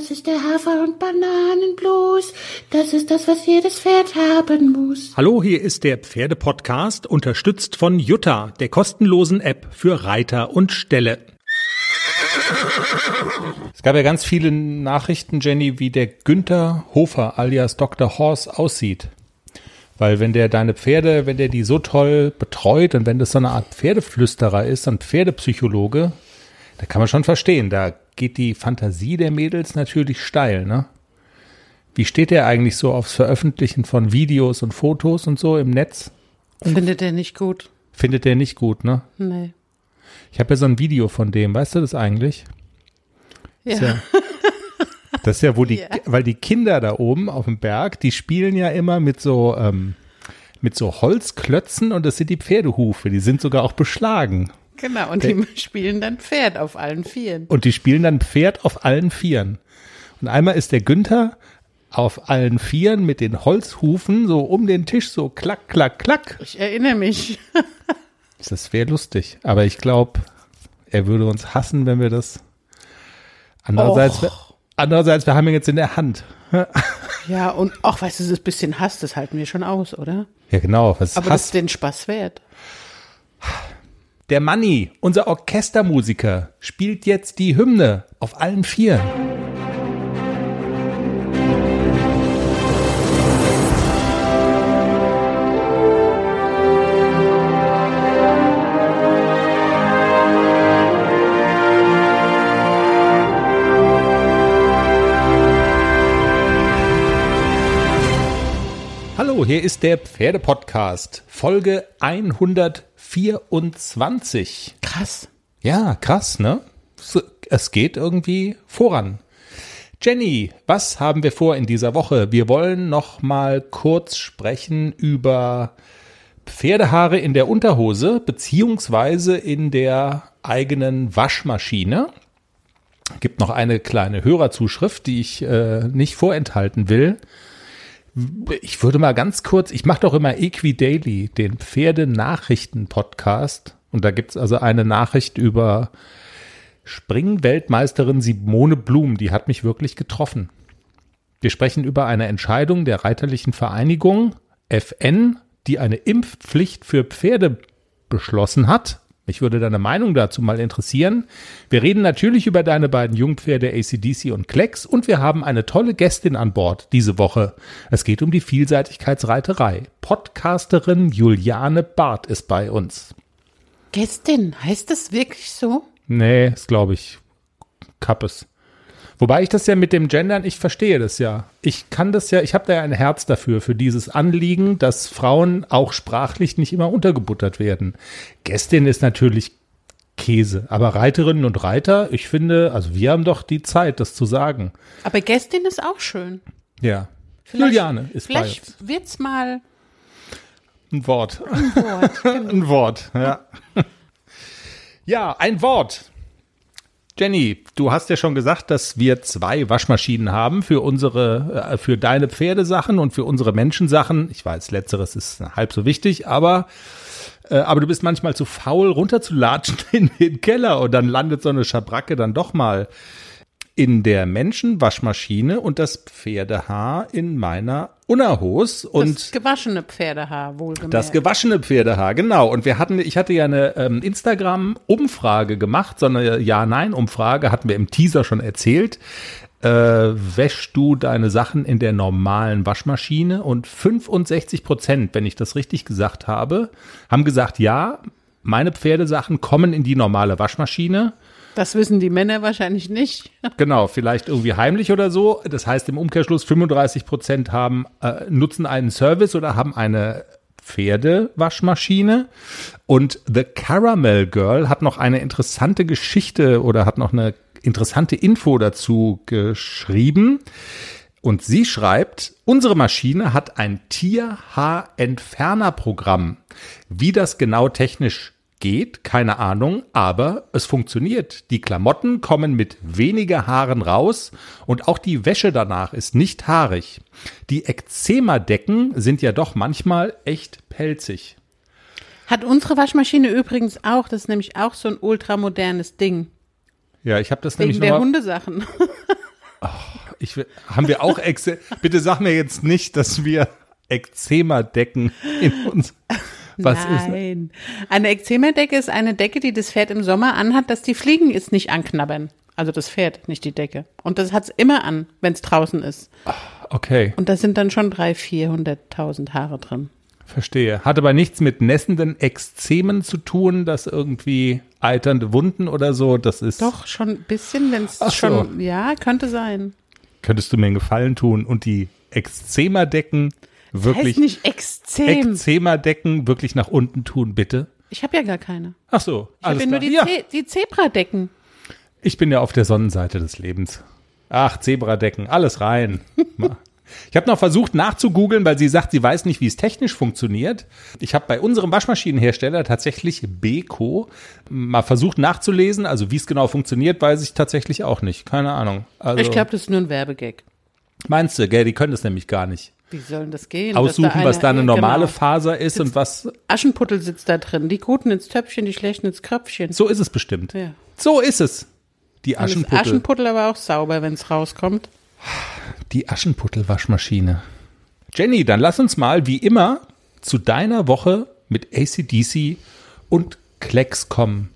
Das ist der Hafer- und Bananenblues. Das ist das, was jedes Pferd haben muss. Hallo, hier ist der Pferdepodcast, unterstützt von Jutta, der kostenlosen App für Reiter und Ställe. Es gab ja ganz viele Nachrichten, Jenny, wie der Günther Hofer alias Dr. Horse aussieht. Weil wenn der deine Pferde, wenn der die so toll betreut und wenn das so eine Art Pferdeflüsterer ist, ein Pferdepsychologe, da kann man schon verstehen, da geht die Fantasie der Mädels natürlich steil, ne? Wie steht der eigentlich so aufs Veröffentlichen von Videos und Fotos und so im Netz? Findet er nicht gut. Findet der nicht gut, ne? Nee. Ich habe ja so ein Video von dem, weißt du das eigentlich? Ja. Ist ja, das ist ja, wo die, Ja. weil die Kinder da oben auf dem Berg, die spielen ja immer mit so, ähm, mit so Holzklötzen und das sind die Pferdehufe, die sind sogar auch beschlagen. Genau, und die spielen dann Pferd auf allen Vieren. Und die spielen dann Pferd auf allen Vieren. Und einmal ist der Günther auf allen Vieren mit den Holzhufen so um den Tisch so klack, klack, klack. Ich erinnere mich. Das wäre lustig. Aber ich glaube, er würde uns hassen, wenn wir das. Andererseits, Och. andererseits, wir haben ihn jetzt in der Hand. Ja, und auch, weißt du, das bisschen Hass, das halten wir schon aus, oder? Ja, genau. Was Aber das Hass. ist den Spaß wert. Der Manni, unser Orchestermusiker, spielt jetzt die Hymne auf allen Vieren. Hallo, hier ist der Pferdepodcast, Folge 124. Krass. Ja, krass, ne? Es geht irgendwie voran. Jenny, was haben wir vor in dieser Woche? Wir wollen noch mal kurz sprechen über Pferdehaare in der Unterhose beziehungsweise in der eigenen Waschmaschine. Gibt noch eine kleine Hörerzuschrift, die ich äh, nicht vorenthalten will. Ich würde mal ganz kurz, ich mache doch immer Equidaily, den Pferdenachrichten-Podcast. Und da gibt's also eine Nachricht über Springweltmeisterin Simone Blum, die hat mich wirklich getroffen. Wir sprechen über eine Entscheidung der Reiterlichen Vereinigung FN, die eine Impfpflicht für Pferde beschlossen hat. Mich würde deine Meinung dazu mal interessieren. Wir reden natürlich über deine beiden Jungpferde ACDC und Klecks und wir haben eine tolle Gästin an Bord diese Woche. Es geht um die Vielseitigkeitsreiterei. Podcasterin Juliane Barth ist bei uns. Gästin, heißt das wirklich so? Nee, ist glaube ich Kappes. Wobei ich das ja mit dem Gendern, ich verstehe das ja. Ich kann das ja, ich habe da ja ein Herz dafür, für dieses Anliegen, dass Frauen auch sprachlich nicht immer untergebuttert werden. Gästin ist natürlich Käse, aber Reiterinnen und Reiter, ich finde, also wir haben doch die Zeit, das zu sagen. Aber Gästin ist auch schön. Ja. Vielleicht- Juliane ist bei Vielleicht uns. wird's mal Ein Wort. ein Wort. Ein Wort, ja. Ja, ein Wort. Jenny, du hast ja schon gesagt, dass wir zwei Waschmaschinen haben für unsere, äh, für deine Pferdesachen und für unsere Menschensachen. Ich weiß, letzteres ist halb so wichtig, aber, äh, aber du bist manchmal zu faul, runterzulatschen in den Keller und dann landet so eine Schabracke dann doch mal in der Menschenwaschmaschine und das Pferdehaar in meiner Unterhose und das gewaschene Pferdehaar, wohlgemerkt. das gewaschene Pferdehaar, genau. Und wir hatten, ich hatte ja eine ähm, Instagram-Umfrage gemacht, so eine Ja-Nein-Umfrage, hatten wir im Teaser schon erzählt. Äh, wäschst du deine Sachen in der normalen Waschmaschine? Und 65 Prozent, wenn ich das richtig gesagt habe, haben gesagt, ja, meine Pferdesachen kommen in die normale Waschmaschine. Das wissen die Männer wahrscheinlich nicht. Genau, vielleicht irgendwie heimlich oder so. Das heißt im Umkehrschluss 35 Prozent haben äh, nutzen einen Service oder haben eine Pferdewaschmaschine. Und The Caramel Girl hat noch eine interessante Geschichte oder hat noch eine interessante Info dazu geschrieben. Und sie schreibt, unsere Maschine hat ein Tierhaarentfernerprogramm. Wie das genau technisch geht, keine Ahnung, aber es funktioniert. Die Klamotten kommen mit weniger Haaren raus und auch die Wäsche danach ist nicht haarig. Die Eczema-Decken sind ja doch manchmal echt pelzig. Hat unsere Waschmaschine übrigens auch, das ist nämlich auch so ein ultramodernes Ding. Ja, ich habe das Wegen nämlich der noch mal, Hundesachen. Ich, will- haben wir auch Exe Bitte sag mir jetzt nicht, dass wir Eczema-Decken in uns. Was ist? Nein. Eine Ekzemerdecke ist eine Decke, die das Pferd im Sommer anhat, dass die Fliegen es nicht anknabbern. Also das Pferd, nicht die Decke. Und das hat's immer an, wenn es draußen ist. Okay, Und da sind dann schon 300.000, 400.000 Haare drin. verstehe. Hat aber nichts mit nässenden Exzemen zu tun, dass irgendwie eiternde Wunden oder so. Das ist. Doch, schon ein bisschen, wenn es so. schon, ja, könnte sein. Könntest du mir einen Gefallen tun und die Eczema-Decken wirklich. Heißt nicht Exzem. Eczema-Decken wirklich nach unten tun, bitte? Ich habe ja gar keine. Ach so, Ich habe alles ja nur die, Ja, Ze die Zebradecken. ich bin ja auf der Sonnenseite des Lebens. Ach, Zebradecken, alles rein. Ich habe noch versucht nachzugoogeln, weil sie sagt, sie weiß nicht, wie es technisch funktioniert. Ich habe bei unserem Waschmaschinenhersteller tatsächlich Beko mal versucht nachzulesen. Also wie es genau funktioniert, weiß ich tatsächlich auch nicht. Keine Ahnung. Also, Ich glaube, das ist nur ein Werbegag. Meinst du, gell, die können das nämlich gar nicht. Wie soll denn das gehen? Aussuchen, Dass was da eine normale genau. Faser ist und was. Aschenputtel sitzt da drin. Die Guten ins Töpfchen, die Schlechten ins Kröpfchen. So ist es bestimmt. Ja. So ist es. Die Dann ist Aschenputtel. Aschenputtel aber auch sauber, wenn es rauskommt. Die Aschenputtel-Waschmaschine. Jenny, dann lass uns mal wie immer zu deiner Woche mit ACDC und Klecks kommen.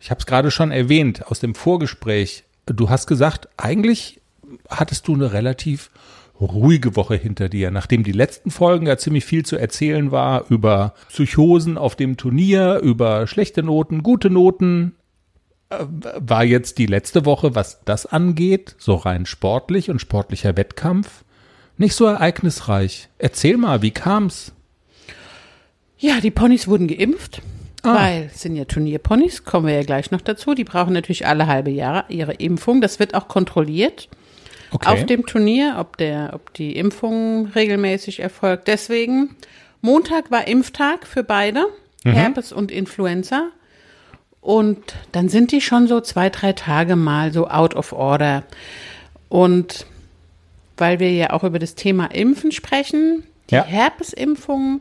Ich habe es gerade schon erwähnt aus dem Vorgespräch. Du hast gesagt, eigentlich hattest du eine relativ ruhige Woche hinter dir, nachdem die letzten Folgen ja ziemlich viel zu erzählen war über Psychosen auf dem Turnier, über schlechte Noten, gute Noten, war jetzt die letzte Woche, was das angeht, so rein sportlich und sportlicher Wettkampf, nicht so ereignisreich. Erzähl mal, wie kam's? Ja, die Ponys wurden geimpft, Ah. weil es sind ja Turnierponys, kommen wir ja gleich noch dazu. Die brauchen natürlich alle halbe Jahre ihre Impfung. Das wird auch kontrolliert Okay. auf dem Turnier, ob, der, ob die Impfung regelmäßig erfolgt. Deswegen, Montag war Impftag für beide, Mhm. Herpes und Influenza. Und dann sind die schon so zwei, drei Tage mal so out of order. Und weil wir ja auch über das Thema Impfen sprechen, die Ja. Herpesimpfung,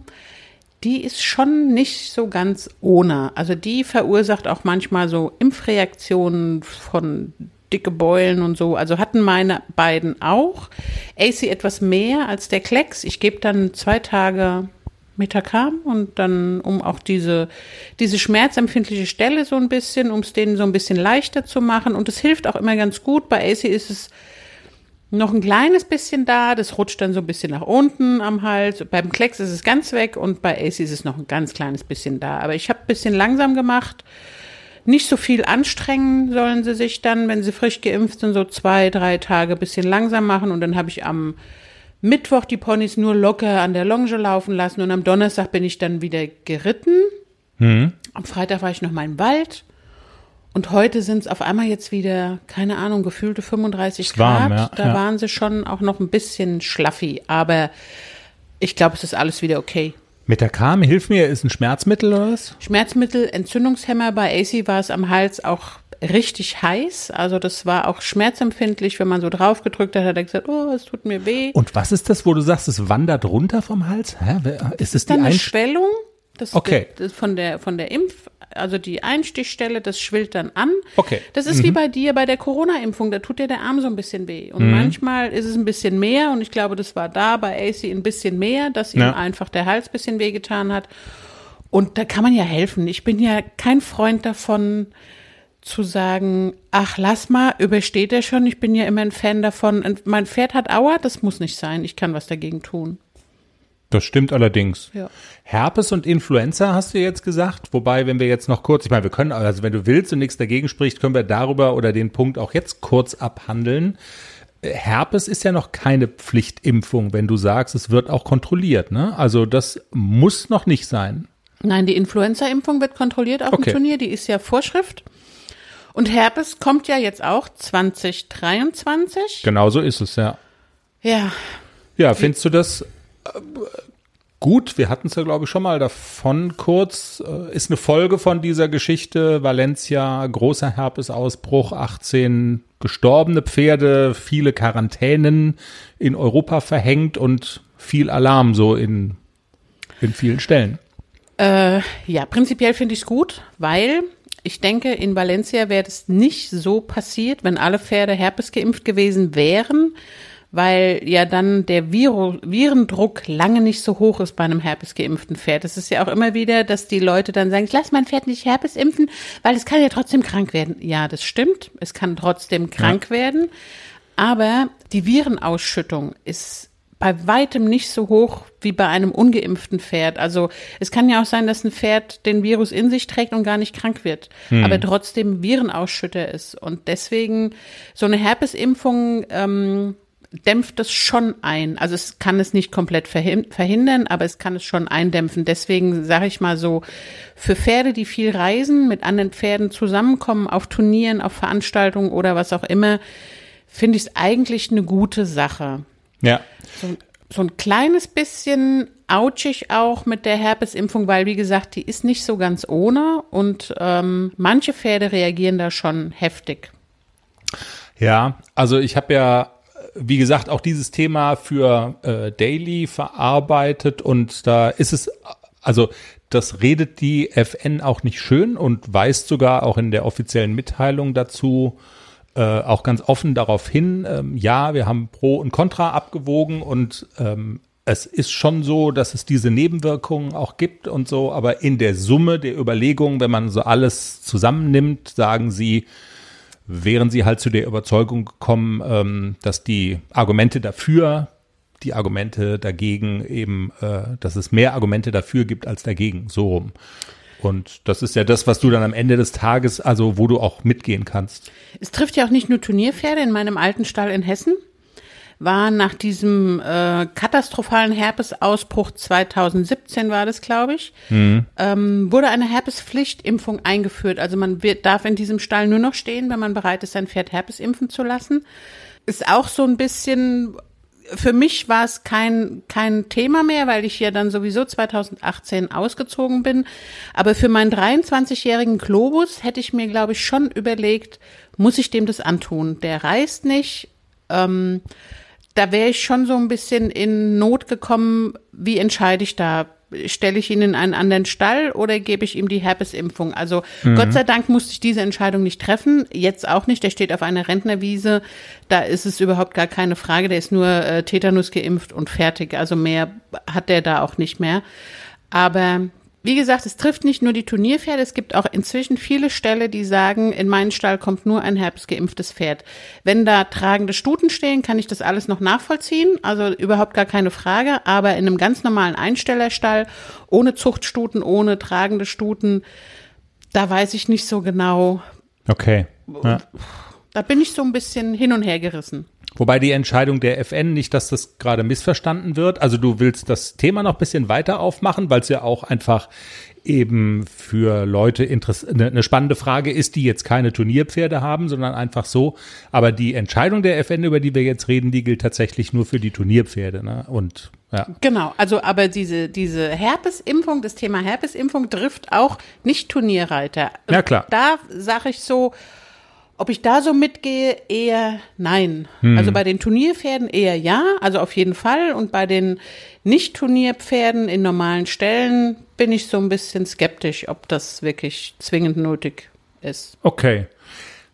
die ist schon nicht so ganz ohne. Also die verursacht auch manchmal so Impfreaktionen von dicke Beulen und so. Also hatten meine beiden auch. AC etwas mehr als der Klecks. Ich gebe dann zwei Tage Metacam und dann, um auch diese, diese schmerzempfindliche Stelle so ein bisschen, um es denen so ein bisschen leichter zu machen. Und es hilft auch immer ganz gut. Bei AC ist es noch ein kleines bisschen da, das rutscht dann so ein bisschen nach unten am Hals. Beim Klecks ist es ganz weg und bei AC ist es noch ein ganz kleines bisschen da. Aber ich habe ein bisschen langsam gemacht. Nicht so viel anstrengen sollen sie sich dann, wenn sie frisch geimpft sind, so zwei, drei Tage ein bisschen langsam machen. Und dann habe ich am Mittwoch die Ponys nur locker an der Longe laufen lassen und am Donnerstag bin ich dann wieder geritten. Am Freitag war ich noch mal im Wald. Und heute sind es auf einmal jetzt wieder, keine Ahnung, gefühlte 35 Ist warm, Grad. ja, da ja. waren sie schon auch noch ein bisschen schlaffi. Aber ich glaube, es ist alles wieder okay. Metacam, hilf mir, ist ein Schmerzmittel oder was? Schmerzmittel, Entzündungshemmer. Bei AC war es am Hals auch richtig heiß. Also das war auch schmerzempfindlich. Wenn man so drauf gedrückt hat, hat er gesagt, oh, es tut mir weh. Und was ist das, wo du sagst, es wandert runter vom Hals? Hä? Ist es die dann eine Schwellung. Das, Okay. das von der von der Impf, also die Einstichstelle, das schwillt dann an. Okay. Mhm. Das ist wie bei dir bei der Corona-Impfung, da tut dir der Arm so ein bisschen weh. Und manchmal ist es ein bisschen mehr und ich glaube, das war da bei AC ein bisschen mehr, dass ihm Ja. einfach der Hals ein bisschen wehgetan hat. Und da kann man ja helfen. Ich bin ja kein Freund davon, zu sagen, ach, lass mal, übersteht er schon. Ich bin ja immer ein Fan davon. Und Mein Pferd hat Aua, das muss nicht sein. Ich kann was dagegen tun. Das stimmt allerdings. Ja. Herpes und Influenza hast du jetzt gesagt. Wobei, wenn wir jetzt noch kurz, ich meine, wir können, also wenn du willst und nichts dagegen spricht, können wir darüber oder den Punkt auch jetzt kurz abhandeln. Äh, Herpes ist ja noch keine Pflichtimpfung, wenn du sagst, es wird auch kontrolliert. Ne? Also das muss noch nicht sein. Nein, die Influenza-Impfung wird kontrolliert auf Okay. dem Turnier, die ist ja Vorschrift. Und Herpes kommt ja jetzt auch 2023. Genau so ist es, ja. Ja, Ja, findest du das gut? Wir hatten es ja, glaube ich, schon mal davon kurz. Äh, Ist eine Folge von dieser Geschichte. Valencia, großer Herpesausbruch, 18 gestorbene Pferde, viele Quarantänen in Europa verhängt und viel Alarm so in, in vielen Stellen. Äh, ja, prinzipiell finde ich es gut, weil ich denke, in Valencia wäre es nicht so passiert, wenn alle Pferde Herpes geimpft gewesen wären, weil ja dann der Viru Virendruck lange nicht so hoch ist bei einem Herpes geimpften Pferd. Es ist ja auch immer wieder, dass die Leute dann sagen, ich lasse mein Pferd nicht Herpes impfen, weil es kann ja trotzdem krank werden. Ja, das stimmt, es kann trotzdem krank ja. werden, aber die Virenausschüttung ist bei weitem nicht so hoch wie bei einem ungeimpften Pferd. Also es kann ja auch sein, dass ein Pferd den Virus in sich trägt und gar nicht krank wird, hm. aber trotzdem Virenausschütter ist. Und deswegen so eine Herpesimpfung ähm, dämpft es schon ein. Also es kann es nicht komplett verhindern, aber es kann es schon eindämpfen. Deswegen sage ich mal so, für Pferde, die viel reisen, mit anderen Pferden zusammenkommen, auf Turnieren, auf Veranstaltungen oder was auch immer, finde ich es eigentlich eine gute Sache. Ja. So, so ein kleines bisschen ouchig auch mit der Herpesimpfung, weil wie gesagt, die ist nicht so ganz ohne und ähm, manche Pferde reagieren da schon heftig. Ja, also ich habe ja, wie gesagt, auch dieses Thema für äh, Daily verarbeitet und da ist es, also das redet die FN auch nicht schön und weist sogar auch in der offiziellen Mitteilung dazu äh, auch ganz offen darauf hin, ähm, ja, wir haben Pro und Contra abgewogen und ähm, es ist schon so, dass es diese Nebenwirkungen auch gibt und so, aber in der Summe der Überlegungen, wenn man so alles zusammennimmt, sagen sie, wären sie halt zu der Überzeugung gekommen, ähm, dass die Argumente dafür, die Argumente dagegen eben, äh, dass es mehr Argumente dafür gibt als dagegen, so rum. Und das ist ja das, was du dann am Ende des Tages, also wo du auch mitgehen kannst. Es trifft ja auch nicht nur Turnierpferde. In meinem alten Stall in Hessen war nach diesem äh, katastrophalen Herpesausbruch 2017 war das, glaube ich, mhm. ähm, wurde eine Herpespflichtimpfung eingeführt. Also man wird, darf in diesem Stall nur noch stehen, wenn man bereit ist, sein Pferd Herpes impfen zu lassen. Ist auch so ein bisschen für mich war es kein, kein Thema mehr, weil ich ja dann sowieso 2018 ausgezogen bin. Aber für meinen 23-jährigen Globus hätte ich mir, glaube ich, schon überlegt, muss ich dem das antun? Der reist nicht. Ähm, da wäre ich schon so ein bisschen in Not gekommen. Wie entscheide ich da? stelle ich ihn in einen anderen Stall oder gebe ich ihm die Herpesimpfung? Also mhm. Gott sei Dank musste ich diese Entscheidung nicht treffen. Jetzt auch nicht. Der steht auf einer Rentnerwiese. Da ist es überhaupt gar keine Frage. Der ist nur äh, Tetanus geimpft und fertig. Also mehr hat der da auch nicht mehr. Aber wie gesagt, es trifft nicht nur die Turnierpferde, es gibt auch inzwischen viele Ställe, die sagen, in meinen Stall kommt nur ein herbstgeimpftes Pferd. Wenn da tragende Stuten stehen, kann ich das alles noch nachvollziehen, also überhaupt gar keine Frage, aber in einem ganz normalen Einstellerstall, ohne Zuchtstuten, ohne tragende Stuten, da weiß ich nicht so genau. Okay. Ja. Da bin ich so ein bisschen hin und her gerissen. Wobei die Entscheidung der FN nicht, dass das gerade missverstanden wird. Also du willst das Thema noch ein bisschen weiter aufmachen, weil es ja auch einfach eben für Leute eine, eine spannende Frage ist, die jetzt keine Turnierpferde haben, sondern einfach so. Aber die Entscheidung der FN, über die wir jetzt reden, die gilt tatsächlich nur für die Turnierpferde. Ne? Und ja. Genau, also aber diese, diese Herpesimpfung, das Thema Herpesimpfung trifft auch nicht Turnierreiter. Ja, klar. Da sage ich so, ob ich da so mitgehe, eher nein. Hm. Also bei den Turnierpferden eher ja, also auf jeden Fall. Und bei den Nicht-Turnierpferden in normalen Stellen bin ich so ein bisschen skeptisch, ob das wirklich zwingend nötig ist. Okay.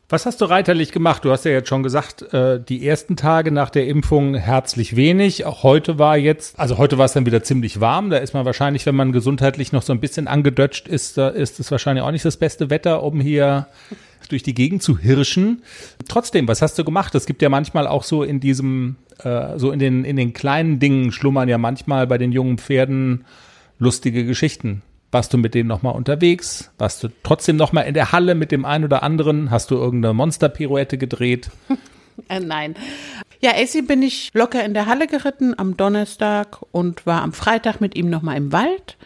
Was hast du reiterlich gemacht? Du hast ja jetzt schon gesagt, äh, die ersten Tage nach der Impfung herzlich wenig. Auch heute war jetzt, also heute war es dann wieder ziemlich warm. Da ist man wahrscheinlich, wenn man gesundheitlich noch so ein bisschen angedötscht ist, da ist es wahrscheinlich auch nicht das beste Wetter, um hier durch die Gegend zu hirschen. Trotzdem, was hast du gemacht? Es gibt ja manchmal auch so in diesem, äh, so in den, in den kleinen Dingen schlummern ja manchmal bei den jungen Pferden lustige Geschichten. Warst du mit denen nochmal unterwegs? Warst du trotzdem nochmal in der Halle mit dem einen oder anderen? Hast du irgendeine Monsterpirouette gedreht? äh, nein. Ja, Essi bin ich locker in der Halle geritten am Donnerstag und war am Freitag mit ihm nochmal im Wald.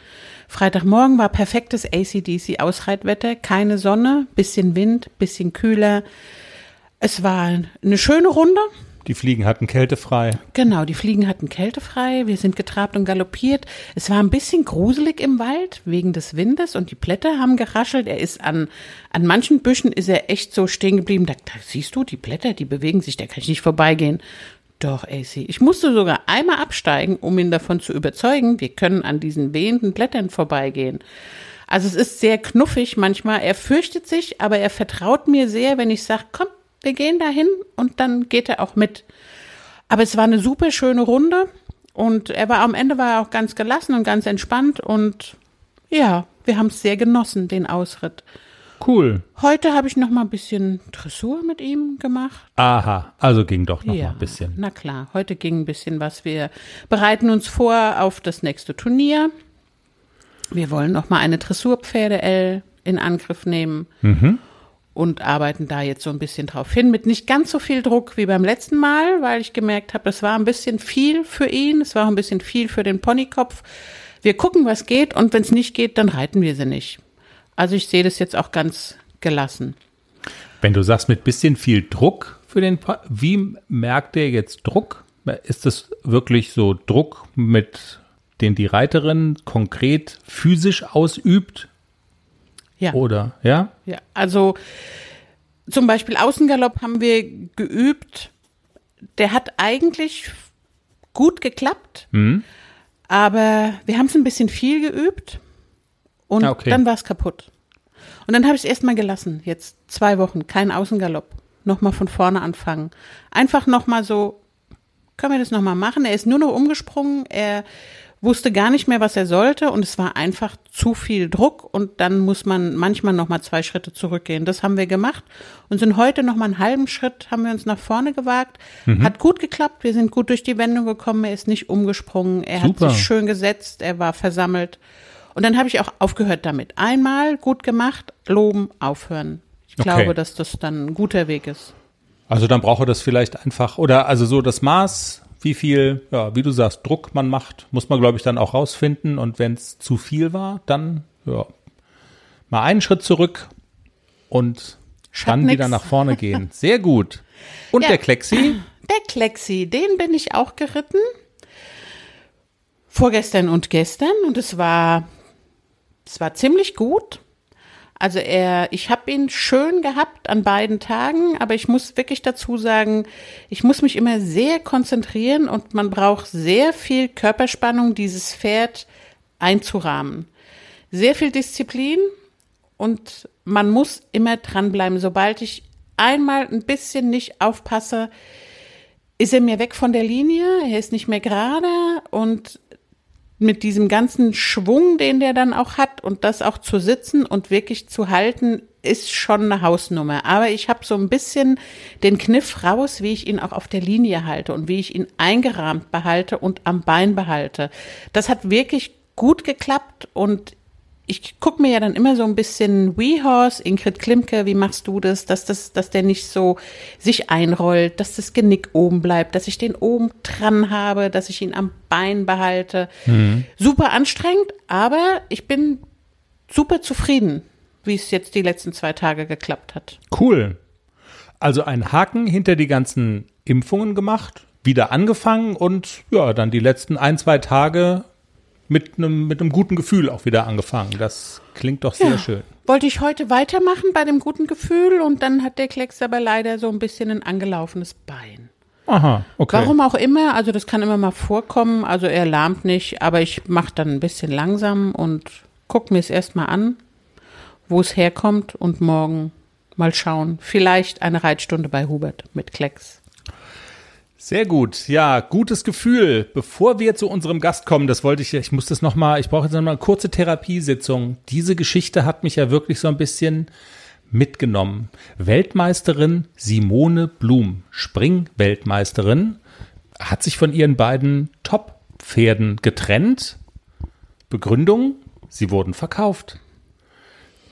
Freitagmorgen war perfektes ACDC-Ausreitwetter, keine Sonne, bisschen Wind, bisschen kühler. Es war eine schöne Runde. Die Fliegen hatten kältefrei. Genau, die Fliegen hatten kältefrei. Wir sind getrabt und galoppiert. Es war ein bisschen gruselig im Wald wegen des Windes und die Blätter haben geraschelt. Er ist an, an manchen Büschen ist er echt so stehen geblieben. Da, da siehst du, die Blätter, die bewegen sich, da kann ich nicht vorbeigehen. Doch, AC. Ich musste sogar einmal absteigen, um ihn davon zu überzeugen, wir können an diesen wehenden Blättern vorbeigehen. Also es ist sehr knuffig manchmal. Er fürchtet sich, aber er vertraut mir sehr, wenn ich sage, komm, wir gehen dahin und dann geht er auch mit. Aber es war eine super schöne Runde und er war am Ende war er auch ganz gelassen und ganz entspannt und ja, wir haben es sehr genossen, den Ausritt. Cool. Heute habe ich noch mal ein bisschen Dressur mit ihm gemacht. Aha, also ging doch noch ja, mal ein bisschen. Na klar, heute ging ein bisschen was. Wir bereiten uns vor auf das nächste Turnier. Wir wollen noch mal eine Dressurpferde L in Angriff nehmen Mhm. Und arbeiten da jetzt so ein bisschen drauf hin mit nicht ganz so viel Druck wie beim letzten Mal, weil ich gemerkt habe, es war ein bisschen viel für ihn, es war auch ein bisschen viel für den Ponykopf. Wir gucken, was geht und wenn es nicht geht, dann reiten wir sie nicht. Also ich sehe das jetzt auch ganz gelassen. Wenn du sagst, mit bisschen viel Druck für den, Pa- wie merkt der jetzt Druck? Ist das wirklich so Druck, mit den die Reiterin konkret physisch ausübt? Ja. Oder, ja? Ja, also zum Beispiel Außengalopp haben wir geübt. Der hat eigentlich gut geklappt, Mhm. aber wir haben es ein bisschen viel geübt und Ah, okay. dann war es kaputt. Und dann habe ich es erstmal gelassen. Jetzt zwei Wochen, kein Außengalopp. Nochmal von vorne anfangen. Einfach nochmal so, können wir das nochmal machen? Er ist nur noch umgesprungen. Er wusste gar nicht mehr, was er sollte und es war einfach zu viel Druck und dann muss man manchmal noch mal zwei Schritte zurückgehen. Das haben wir gemacht und sind heute noch mal einen halben Schritt haben wir uns nach vorne gewagt. Hat gut geklappt. Wir sind gut durch die Wendung gekommen. Er ist nicht umgesprungen. Er Super. hat sich schön gesetzt. Er war versammelt. Und dann habe ich auch aufgehört damit. Einmal gut gemacht, loben, aufhören. Ich Okay. glaube, dass das dann ein guter Weg ist. Also dann braucht er das vielleicht einfach, oder also so das Maß, wie viel, ja, wie du sagst, Druck man macht, muss man, glaube ich, dann auch rausfinden. Und wenn es zu viel war, dann, ja, mal einen Schritt zurück und dann nix. wieder nach vorne gehen. Sehr gut. Und Ja. der Klexi? Der Klexi, den bin ich auch geritten. Vorgestern und gestern und es war, es war ziemlich gut. Also er, ich habe ihn schön gehabt an beiden Tagen, aber ich muss wirklich dazu sagen, ich muss mich immer sehr konzentrieren und man braucht sehr viel Körperspannung, dieses Pferd einzurahmen. Sehr viel Disziplin und man muss immer dranbleiben. Sobald ich einmal ein bisschen nicht aufpasse, ist er mir weg von der Linie, er ist nicht mehr gerade und mit diesem ganzen Schwung, den der dann auch hat und das auch zu sitzen und wirklich zu halten, ist schon eine Hausnummer. Aber ich habe so ein bisschen den Kniff raus, wie ich ihn auch auf der Linie halte und wie ich ihn eingerahmt behalte und am Bein behalte. Das hat wirklich gut geklappt und ich gucke mir ja dann immer so ein bisschen WeHorse, Ingrid Klimke, wie machst du das, dass das, dass der nicht so sich einrollt, dass das Genick oben bleibt, dass ich den oben dran habe, dass ich ihn am Bein behalte. Super anstrengend, aber ich bin super zufrieden, wie es jetzt die letzten zwei Tage geklappt hat. Cool. Also ein Haken hinter die ganzen Impfungen gemacht, wieder angefangen und ja, dann die letzten ein, zwei Tage mit einem mit einem guten Gefühl auch wieder angefangen. Das klingt doch sehr Ja. schön. Wollte ich heute weitermachen bei dem guten Gefühl und dann hat der Klecks aber leider so ein bisschen ein angelaufenes Bein. Aha, okay. Warum auch immer, also das kann immer mal vorkommen, also er lahmt nicht, aber ich mache dann ein bisschen langsam und guck mir es erstmal an, wo es herkommt und morgen mal schauen. Vielleicht eine Reitstunde bei Hubert mit Klecks. Sehr gut. Ja, gutes Gefühl. Bevor wir zu unserem Gast kommen, das wollte ich, ich muss das noch mal, ich brauche jetzt noch mal eine kurze Therapiesitzung. Diese Geschichte hat mich ja wirklich so ein bisschen mitgenommen. Weltmeisterin Simone Blum, Springweltmeisterin, hat sich von ihren beiden Top-Pferden getrennt. Begründung, sie wurden verkauft.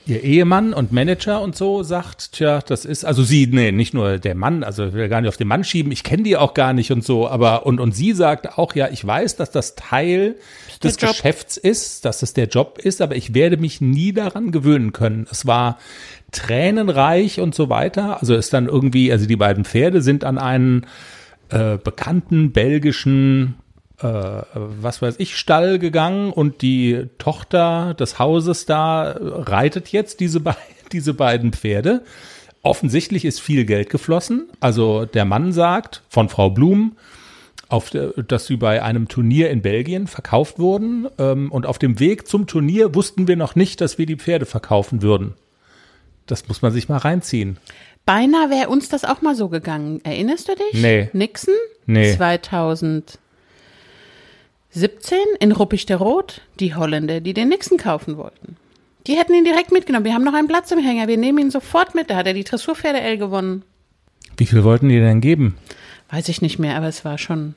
Ihr Ehemann und Manager und so sagt, tja, das ist, also sie, nee, nicht nur der Mann, also ich will gar nicht auf den Mann schieben, ich kenne die auch gar nicht und so, aber, und, und sie sagt auch, ja, ich weiß, dass das Teil des Job. Geschäfts ist, dass es der Job ist, aber ich werde mich nie daran gewöhnen können. Es war tränenreich und so weiter, also ist dann irgendwie, also die beiden Pferde sind an einen äh, bekannten belgischen was weiß ich, Stall gegangen und die Tochter des Hauses da reitet jetzt diese, be diese beiden Pferde. Offensichtlich ist viel Geld geflossen. Also der Mann sagt von Frau Blum, auf, der- dass sie bei einem Turnier in Belgien verkauft wurden. Ähm, und auf dem Weg zum Turnier wussten wir noch nicht, dass wir die Pferde verkaufen würden. Das muss man sich mal reinziehen. Beinahe wäre uns das auch mal so gegangen. Erinnerst du dich? Nee. Nixon? Nee. 2017 in Rot, die Holländer, die den Nixon kaufen wollten. Die hätten ihn direkt mitgenommen. Wir haben noch einen Platz im Hänger. Wir nehmen ihn sofort mit. Da hat er die Dressurpferde L gewonnen. Wie viel wollten die denn geben? Weiß ich nicht mehr, aber es war schon.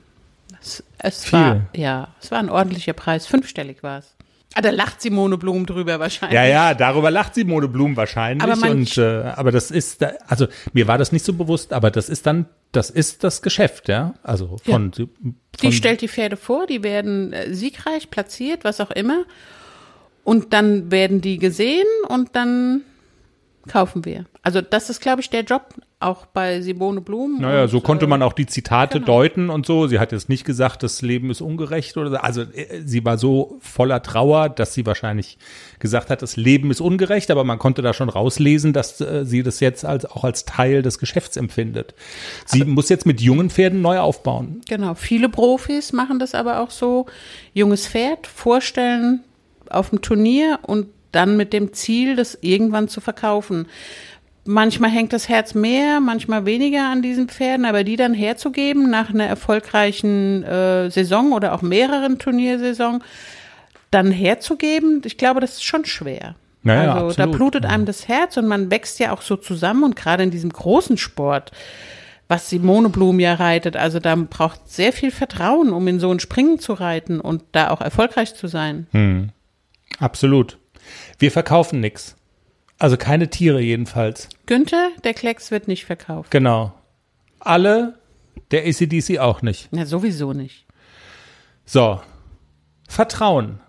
Es, es war, ja, es war ein ordentlicher Preis. Fünfstellig war es. Ah, da lacht Simone Blum drüber wahrscheinlich. Ja, ja, darüber lacht Simone Blum wahrscheinlich. Aber und, äh, aber das ist, also mir war das nicht so bewusst, aber das ist dann, das ist das Geschäft, ja. Also von, von Die stellt die Pferde vor, die werden äh, siegreich platziert, was auch immer. Und dann werden die gesehen und dann kaufen wir. Also das ist, glaube ich, der Job auch bei Simone Blum. Naja, so konnte äh, man auch die Zitate genau. deuten und so. Sie hat jetzt nicht gesagt, das Leben ist ungerecht oder so. Also äh, sie war so voller Trauer, dass sie wahrscheinlich gesagt hat, das Leben ist ungerecht, aber man konnte da schon rauslesen, dass äh, sie das jetzt als, auch als Teil des Geschäfts empfindet. Sie muss jetzt mit jungen Pferden neu aufbauen. Genau, viele Profis machen das aber auch so. Junges Pferd vorstellen auf dem Turnier und dann mit dem Ziel, das irgendwann zu verkaufen. Manchmal hängt das Herz mehr, manchmal weniger an diesen Pferden, aber die dann herzugeben nach einer erfolgreichen äh, Saison oder auch mehreren Turniersaison, dann herzugeben, ich glaube, das ist schon schwer. Naja, also da absolut. blutet einem das Herz und man wächst ja auch so zusammen und gerade in diesem großen Sport, was Simone Blum ja reitet, also da braucht sehr viel Vertrauen, um in so ein Springen zu reiten und da auch erfolgreich zu sein. Absolut. Wir verkaufen nix. Also keine Tiere jedenfalls. Günther, der Klecks wird nicht verkauft. Genau. Alle, der ACDC auch nicht. Ja, sowieso nicht. So. Vertrauen.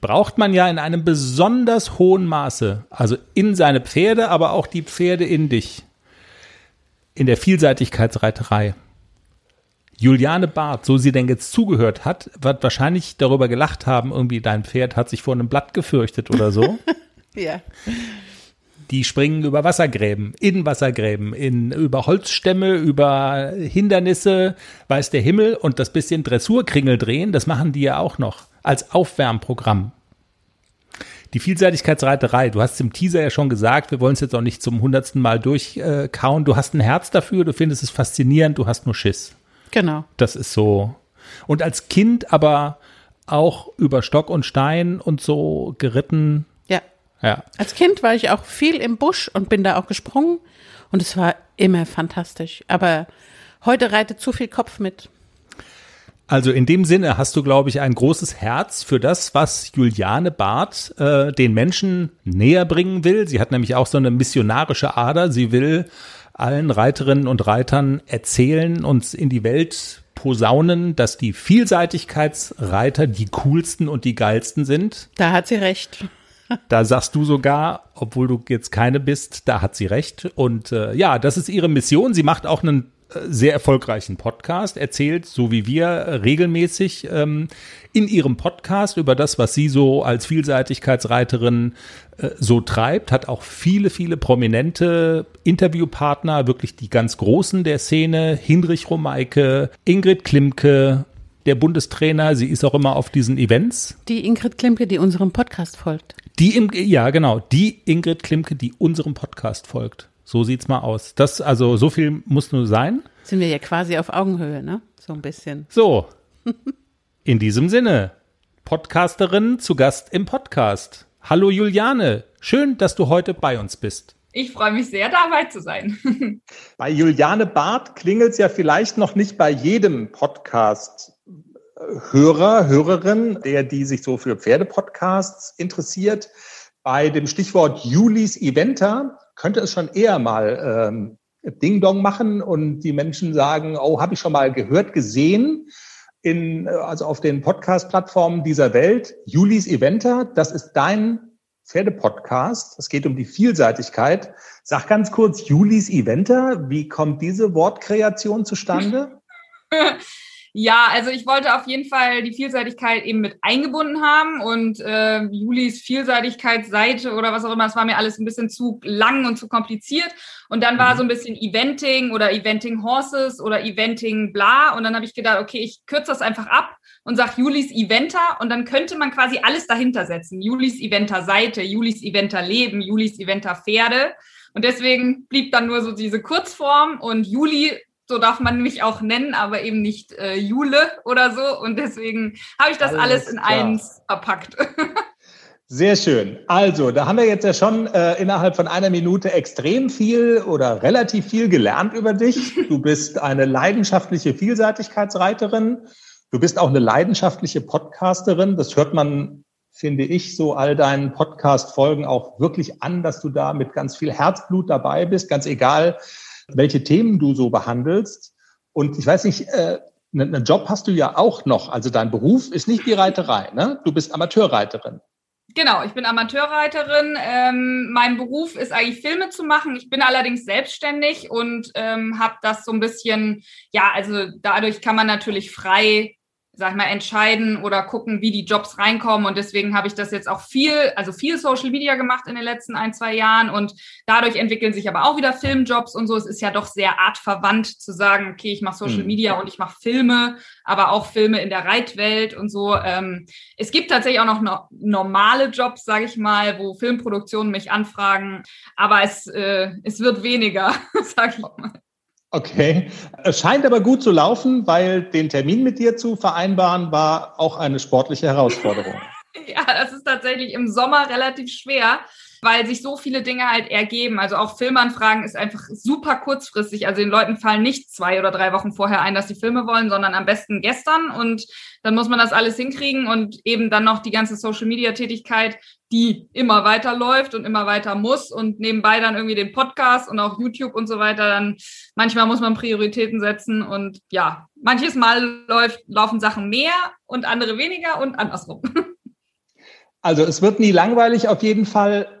Braucht man ja in einem besonders hohen Maße. Also in seine Pferde, aber auch die Pferde in dich. In der Vielseitigkeitsreiterei. Juliane Barth, so sie denn jetzt zugehört hat, wird wahrscheinlich darüber gelacht haben, irgendwie dein Pferd hat sich vor einem Blatt gefürchtet oder so. Ja. Die springen über Wassergräben, in Wassergräben, in, über Holzstämme, über Hindernisse, weiß der Himmel und das bisschen Dressurkringel drehen, das machen die ja auch noch als Aufwärmprogramm. Die Vielseitigkeitsreiterei, du hast im Teaser ja schon gesagt, wir wollen es jetzt auch nicht zum hundertsten Mal durchkauen. Du hast ein Herz dafür, du findest es faszinierend, du hast nur Schiss. Genau. Das ist so. Und als Kind aber auch über Stock und Stein und so geritten. Ja. Ja. Als Kind war ich auch viel im Busch und bin da auch gesprungen und es war immer fantastisch. Aber heute reitet zu viel Kopf mit. Also in dem Sinne hast du, glaube ich, ein großes Herz für das, was Juliane Barth äh, den Menschen näher bringen will. Sie hat nämlich auch so eine missionarische Ader. Sie will allen Reiterinnen und Reitern erzählen und in die Welt posaunen, dass die Vielseitigkeitsreiter die coolsten und die geilsten sind. Da hat sie recht. Da sagst du sogar, obwohl du jetzt keine bist, da hat sie recht. Und äh, ja, das ist ihre Mission. Sie macht auch einen sehr erfolgreichen Podcast, erzählt, so wie wir, regelmäßig ähm, in ihrem Podcast über das, was sie so als Vielseitigkeitsreiterin äh, so treibt, hat auch viele, viele prominente Interviewpartner, wirklich die ganz Großen der Szene, Hinrich Romeike, Ingrid Klimke, der Bundestrainer, sie ist auch immer auf diesen Events. Die Ingrid Klimke, die unserem Podcast folgt. Die im, ja, genau, die Ingrid Klimke, die unserem Podcast folgt. So sieht's mal aus. Das, also, so viel muss nur sein. Sind wir ja quasi auf Augenhöhe, ne? So ein bisschen. So. In diesem Sinne. Podcasterin zu Gast im Podcast. Hallo Juliane. Schön, dass du heute bei uns bist. Ich freue mich sehr, dabei zu sein. Bei Juliane Barth klingelt es ja vielleicht noch nicht bei jedem Podcast-Hörer, Hörerin, der die sich so für Pferdepodcasts interessiert. Bei dem Stichwort Julis Eventer könnte es schon eher mal ähm, Ding-Dong machen und die Menschen sagen, oh, habe ich schon mal gehört, gesehen, in, äh, also auf den Podcast-Plattformen dieser Welt. Julis Eventer, das ist dein Pferdepodcast. Es geht um die Vielseitigkeit. Sag ganz kurz, Julis Eventer, wie kommt diese Wortkreation zustande? Ja, also ich wollte auf jeden Fall die Vielseitigkeit eben mit eingebunden haben und äh, Julis Vielseitigkeitsseite oder was auch immer, das war mir alles ein bisschen zu lang und zu kompliziert. Und dann war mhm. so ein bisschen Eventing oder Eventing Horses oder Eventing bla. Und dann habe ich gedacht, okay, ich kürze das einfach ab und sage Julis Eventer und dann könnte man quasi alles dahinter setzen. Julis Eventer Seite, Julis Eventer Leben, Julis Eventer Pferde. Und deswegen blieb dann nur so diese Kurzform und Juli so darf man mich auch nennen, aber eben nicht äh, Jule oder so. Und deswegen habe ich das alles, alles in klar. eins verpackt. Sehr schön. Also, da haben wir jetzt ja schon äh, innerhalb von einer Minute extrem viel oder relativ viel gelernt über dich. Du bist eine leidenschaftliche Vielseitigkeitsreiterin. Du bist auch eine leidenschaftliche Podcasterin. Das hört man, finde ich, so all deinen Podcast-Folgen auch wirklich an, dass du da mit ganz viel Herzblut dabei bist, ganz egal, welche Themen du so behandelst. Und ich weiß nicht, äh, einen ne Job hast du ja auch noch. Also dein Beruf ist nicht die Reiterei, ne? Du bist Amateurreiterin. Genau, ich bin Amateurreiterin. Ähm, mein Beruf ist eigentlich Filme zu machen. Ich bin allerdings selbstständig und ähm, habe das so ein bisschen, ja, also dadurch kann man natürlich frei sag ich mal, entscheiden oder gucken, wie die Jobs reinkommen. Und deswegen habe ich das jetzt auch viel, also viel Social Media gemacht in den letzten ein, zwei Jahren. Und dadurch entwickeln sich aber auch wieder Filmjobs und so. Es ist ja doch sehr artverwandt zu sagen, okay, ich mache Social mhm. Media und ich mache Filme, aber auch Filme in der Reitwelt und so. Ähm, es gibt tatsächlich auch noch no normale Jobs, sage ich mal, wo Filmproduktionen mich anfragen. Aber es, äh, es wird weniger, sage ich mal. Okay, es scheint aber gut zu laufen, weil den Termin mit dir zu vereinbaren war auch eine sportliche Herausforderung. ja, das ist tatsächlich im Sommer relativ schwer, weil sich so viele Dinge halt ergeben. Also auch Filmanfragen ist einfach super kurzfristig. Also den Leuten fallen nicht zwei oder drei Wochen vorher ein, dass sie Filme wollen, sondern am besten gestern. Und dann muss man das alles hinkriegen und eben dann noch die ganze Social-Media-Tätigkeit, die immer weiter läuft und immer weiter muss und nebenbei dann irgendwie den Podcast und auch YouTube und so weiter. Dann manchmal muss man Prioritäten setzen und ja, manches Mal läuft, laufen Sachen mehr und andere weniger und andersrum. Also es wird nie langweilig auf jeden Fall.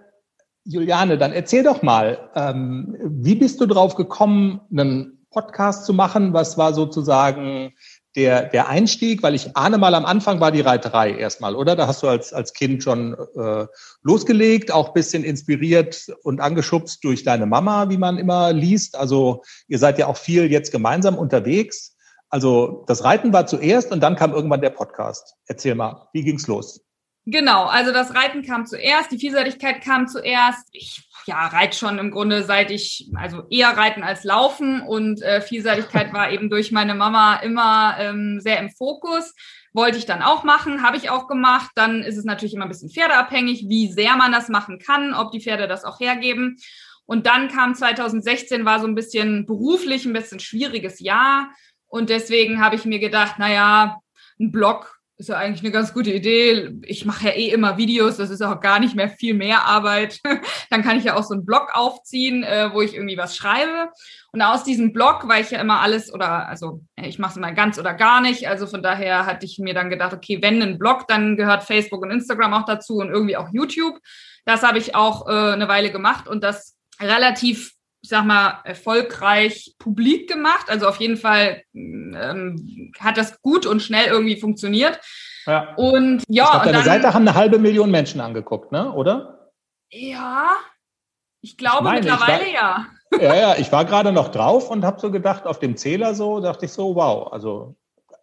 Juliane, dann erzähl doch mal, ähm, wie bist du drauf gekommen, einen Podcast zu machen? Was war sozusagen der, der Einstieg? Weil ich ahne mal, am Anfang war die Reiterei erstmal, oder? Da hast du als, als Kind schon äh, losgelegt, auch bisschen inspiriert und angeschubst durch deine Mama, wie man immer liest. Also ihr seid ja auch viel jetzt gemeinsam unterwegs. Also das Reiten war zuerst und dann kam irgendwann der Podcast. Erzähl mal, wie ging's los? Genau, also das Reiten kam zuerst, die Vielseitigkeit kam zuerst. Ich ja, reite schon im Grunde seit ich, also eher reiten als laufen und äh, Vielseitigkeit war eben durch meine Mama immer ähm, sehr im Fokus. Wollte ich dann auch machen, habe ich auch gemacht. Dann ist es natürlich immer ein bisschen pferdeabhängig, wie sehr man das machen kann, ob die Pferde das auch hergeben. Und dann kam 2016, war so ein bisschen beruflich ein bisschen schwieriges Jahr. Und deswegen habe ich mir gedacht, na ja, ein Blog ist ja eigentlich eine ganz gute Idee. Ich mache ja eh immer Videos, das ist auch gar nicht mehr viel mehr Arbeit. Dann kann ich ja auch so einen Blog aufziehen, äh, wo ich irgendwie was schreibe. Und aus diesem Blog, weil ich ja immer alles oder also ich mache es immer ganz oder gar nicht. Also von daher hatte ich mir dann gedacht, okay, wenn ein Blog, dann gehört Facebook und Instagram auch dazu und irgendwie auch YouTube. Das habe ich auch äh, eine Weile gemacht und das relativ ich sag mal, erfolgreich publik gemacht. Also auf jeden Fall ähm, hat das gut und schnell irgendwie funktioniert. Ja. Und ja, ich glaub, deine dann, Seite haben eine halbe Million Menschen angeguckt, ne? Oder? Ja, ich glaube ich meine, mittlerweile ich war, ja. Ja, ja, ich war gerade noch drauf und habe so gedacht, auf dem Zähler so, dachte ich so, wow, also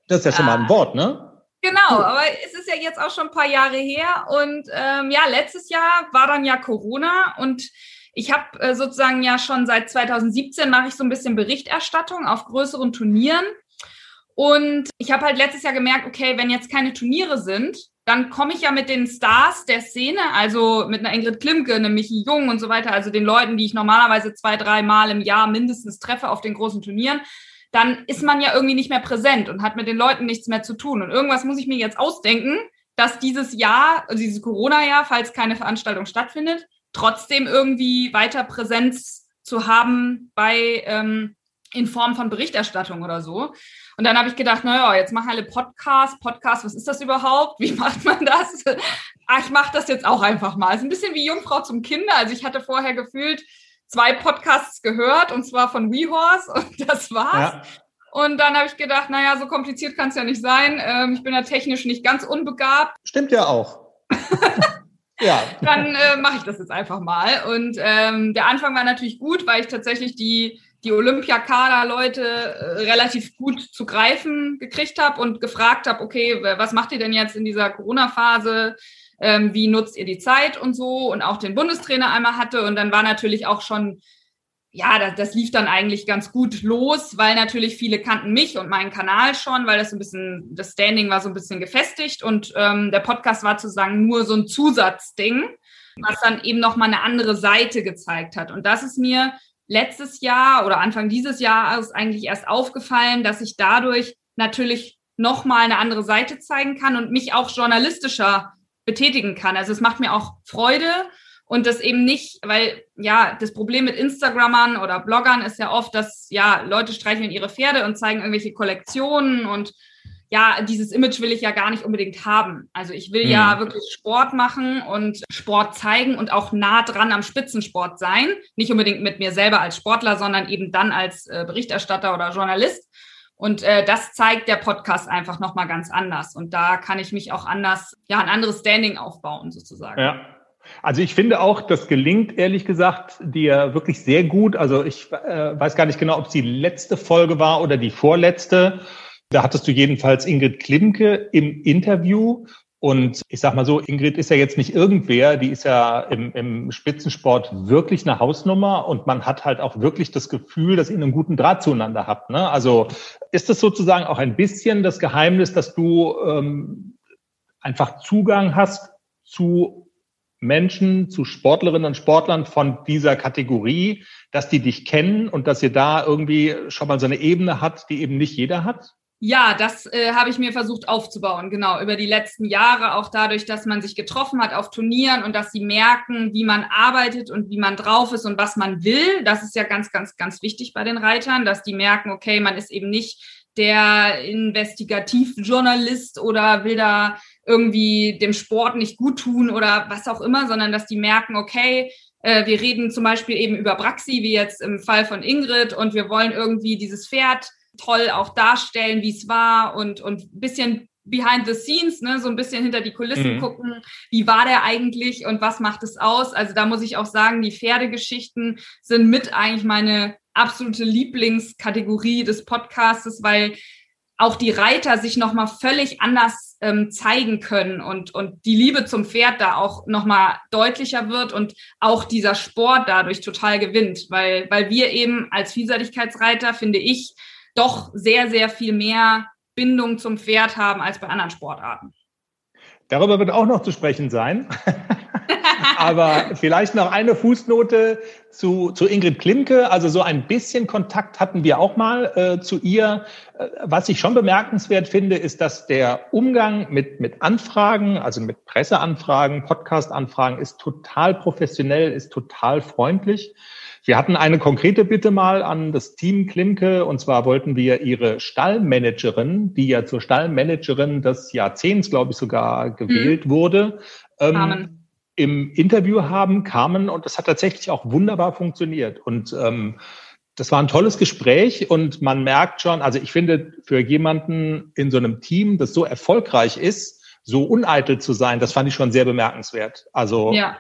das ist ja schon mal ein Wort, ne? Genau, aber es ist ja jetzt auch schon ein paar Jahre her und ähm, ja, letztes Jahr war dann ja Corona und ich habe äh, sozusagen ja schon seit 2017 mache ich so ein bisschen Berichterstattung auf größeren Turnieren. Und ich habe halt letztes Jahr gemerkt, okay, wenn jetzt keine Turniere sind, dann komme ich ja mit den Stars der Szene, also mit einer Ingrid Klimke, einem Michi Jung und so weiter, also den Leuten, die ich normalerweise zwei, drei Mal im Jahr mindestens treffe auf den großen Turnieren, dann ist man ja irgendwie nicht mehr präsent und hat mit den Leuten nichts mehr zu tun. Und irgendwas muss ich mir jetzt ausdenken, dass dieses Jahr, also dieses Corona-Jahr, falls keine Veranstaltung stattfindet, trotzdem irgendwie weiter Präsenz zu haben bei ähm, in Form von Berichterstattung oder so. Und dann habe ich gedacht, naja, jetzt machen alle Podcasts. Podcast, was ist das überhaupt? Wie macht man das? Ach, ich mache das jetzt auch einfach mal. Es ist ein bisschen wie Jungfrau zum Kinder. Also ich hatte vorher gefühlt zwei Podcasts gehört, und zwar von WeHorse, und das war's. Ja. Und dann habe ich gedacht, naja, so kompliziert kann es ja nicht sein. Ähm, ich bin ja technisch nicht ganz unbegabt. Stimmt ja auch. ja. Dann äh, mache ich das jetzt einfach mal. Und ähm, der Anfang war natürlich gut, weil ich tatsächlich die die Olympiakader-Leute äh, relativ gut zu greifen gekriegt habe und gefragt habe, okay, was macht ihr denn jetzt in dieser Corona-Phase? Ähm, wie nutzt ihr die Zeit und so? Und auch den Bundestrainer einmal hatte. Und dann war natürlich auch schon, ja, das, das lief dann eigentlich ganz gut los, weil natürlich viele kannten mich und meinen Kanal schon, weil das so ein bisschen, das Standing war so ein bisschen gefestigt und ähm, der Podcast war sozusagen nur so ein Zusatzding was dann eben noch mal eine andere Seite gezeigt hat. Und das ist mir letztes Jahr oder Anfang dieses Jahres eigentlich erst aufgefallen, dass ich dadurch natürlich nochmal eine andere Seite zeigen kann und mich auch journalistischer betätigen kann. Also es macht mir auch Freude und das eben nicht, weil ja, das Problem mit Instagrammern oder Bloggern ist ja oft, dass ja, Leute streicheln ihre Pferde und zeigen irgendwelche Kollektionen und ja, dieses Image will ich ja gar nicht unbedingt haben. Also ich will mhm. ja wirklich Sport machen und Sport zeigen und auch nah dran am Spitzensport sein. Nicht unbedingt mit mir selber als Sportler, sondern eben dann als äh, Berichterstatter oder Journalist. Und äh, das zeigt der Podcast einfach nochmal ganz anders. Und da kann ich mich auch anders, ja, ein anderes Standing aufbauen, sozusagen. Ja. Also ich finde auch, das gelingt ehrlich gesagt dir wirklich sehr gut. Also ich äh, weiß gar nicht genau, ob es die letzte Folge war oder die vorletzte. Da hattest du jedenfalls Ingrid Klimke im Interview. Und ich sag mal so, Ingrid ist ja jetzt nicht irgendwer, die ist ja im, im Spitzensport wirklich eine Hausnummer und man hat halt auch wirklich das Gefühl, dass ihr einen guten Draht zueinander habt. Ne? Also ist das sozusagen auch ein bisschen das Geheimnis, dass du ähm, einfach Zugang hast zu Menschen, zu Sportlerinnen und Sportlern von dieser Kategorie, dass die dich kennen und dass ihr da irgendwie schon mal so eine Ebene hat, die eben nicht jeder hat? Ja, das äh, habe ich mir versucht aufzubauen, genau, über die letzten Jahre, auch dadurch, dass man sich getroffen hat auf Turnieren und dass sie merken, wie man arbeitet und wie man drauf ist und was man will. Das ist ja ganz, ganz, ganz wichtig bei den Reitern, dass die merken, okay, man ist eben nicht der Investigativjournalist oder will da irgendwie dem Sport nicht gut tun oder was auch immer, sondern dass die merken, okay, äh, wir reden zum Beispiel eben über Braxi, wie jetzt im Fall von Ingrid, und wir wollen irgendwie dieses Pferd toll auch darstellen, wie es war und und bisschen behind the scenes, ne, so ein bisschen hinter die Kulissen mhm. gucken, wie war der eigentlich und was macht es aus? Also da muss ich auch sagen, die Pferdegeschichten sind mit eigentlich meine absolute Lieblingskategorie des Podcastes, weil auch die Reiter sich nochmal völlig anders ähm, zeigen können und, und die Liebe zum Pferd da auch nochmal deutlicher wird und auch dieser Sport dadurch total gewinnt, weil, weil wir eben als Vielseitigkeitsreiter, finde ich, doch sehr, sehr viel mehr Bindung zum Pferd haben als bei anderen Sportarten. Darüber wird auch noch zu sprechen sein. Aber vielleicht noch eine Fußnote zu, zu Ingrid Klimke. Also so ein bisschen Kontakt hatten wir auch mal äh, zu ihr. Äh, was ich schon bemerkenswert finde, ist, dass der Umgang mit, mit Anfragen, also mit Presseanfragen, Podcast-Anfragen, ist total professionell, ist total freundlich. Wir hatten eine konkrete Bitte mal an das Team Klimke und zwar wollten wir ihre Stallmanagerin, die ja zur Stallmanagerin des Jahrzehnts, glaube ich, sogar gewählt mhm. wurde, ähm, im Interview haben, kamen und das hat tatsächlich auch wunderbar funktioniert. Und ähm, das war ein tolles Gespräch und man merkt schon, also ich finde, für jemanden in so einem Team, das so erfolgreich ist, so uneitel zu sein, das fand ich schon sehr bemerkenswert. Also ja.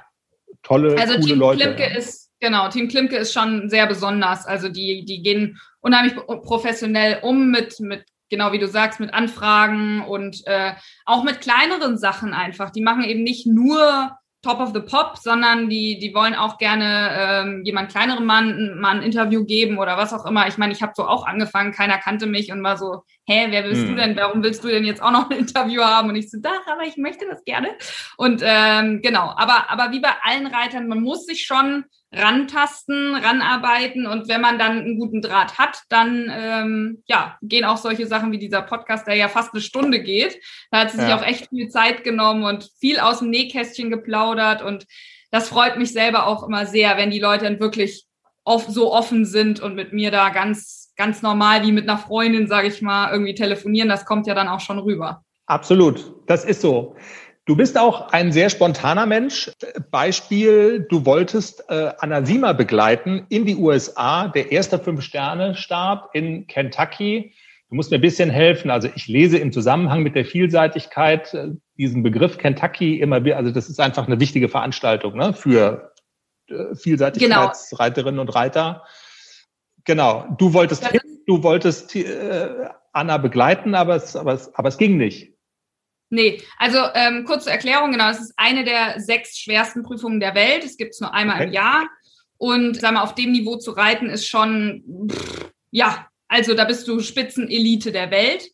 tolle, also coole Team Leute. Klimke ist Genau, Team Klimke ist schon sehr besonders. Also die, die gehen unheimlich professionell um mit, mit, genau wie du sagst, mit Anfragen und äh, auch mit kleineren Sachen einfach. Die machen eben nicht nur Top of the Pop, sondern die, die wollen auch gerne ähm, jemand kleineren Mann mal ein Interview geben oder was auch immer. Ich meine, ich habe so auch angefangen, keiner kannte mich und war so, hä, wer willst hm. du denn? Warum willst du denn jetzt auch noch ein Interview haben? Und ich so, da, aber ich möchte das gerne. Und ähm, genau, aber, aber wie bei allen Reitern, man muss sich schon rantasten, ranarbeiten und wenn man dann einen guten Draht hat, dann ähm, ja, gehen auch solche Sachen wie dieser Podcast, der ja fast eine Stunde geht. Da hat sie ja. sich auch echt viel Zeit genommen und viel aus dem Nähkästchen geplaudert und das freut mich selber auch immer sehr, wenn die Leute dann wirklich oft so offen sind und mit mir da ganz ganz normal wie mit einer Freundin, sage ich mal, irgendwie telefonieren. Das kommt ja dann auch schon rüber. Absolut, das ist so. Du bist auch ein sehr spontaner Mensch. Beispiel, du wolltest äh, Anna Sima begleiten in die USA, der erste Fünf-Sterne-Stab in Kentucky. Du musst mir ein bisschen helfen. Also ich lese im Zusammenhang mit der Vielseitigkeit äh, diesen Begriff Kentucky immer wieder. Also das ist einfach eine wichtige Veranstaltung ne, für äh, Vielseitigkeitsreiterinnen genau. und Reiter. Genau. Du wolltest, ja, du wolltest äh, Anna begleiten, aber es, aber es, aber es ging nicht. Nee, also ähm, kurze Erklärung, genau, es ist eine der sechs schwersten Prüfungen der Welt. Es gibt es nur einmal okay. im Jahr. Und sag mal, auf dem Niveau zu reiten ist schon, pff, ja, also da bist du Spitzenelite der Welt.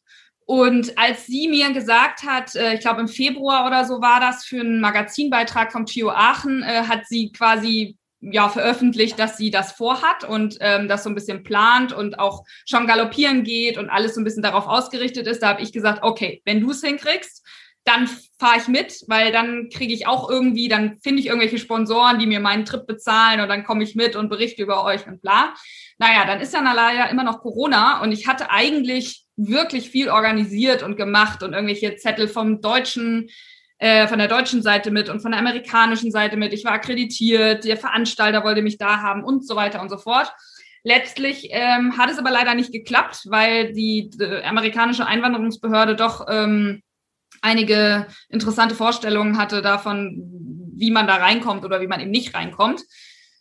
Und als sie mir gesagt hat, äh, ich glaube im Februar oder so war das für einen Magazinbeitrag vom Trio Aachen, äh, hat sie quasi ja veröffentlicht, dass sie das vorhat und ähm, das so ein bisschen plant und auch schon galoppieren geht und alles so ein bisschen darauf ausgerichtet ist. Da habe ich gesagt, okay, wenn du es hinkriegst, dann fahre ich mit, weil dann kriege ich auch irgendwie, dann finde ich irgendwelche Sponsoren, die mir meinen Trip bezahlen und dann komme ich mit und berichte über euch und bla. Naja, dann ist ja leider immer noch Corona und ich hatte eigentlich wirklich viel organisiert und gemacht und irgendwelche Zettel vom deutschen, äh, von der deutschen Seite mit und von der amerikanischen Seite mit. Ich war akkreditiert, der Veranstalter wollte mich da haben und so weiter und so fort. Letztlich ähm, hat es aber leider nicht geklappt, weil die, die amerikanische Einwanderungsbehörde doch ähm, einige interessante Vorstellungen hatte davon, wie man da reinkommt oder wie man eben nicht reinkommt.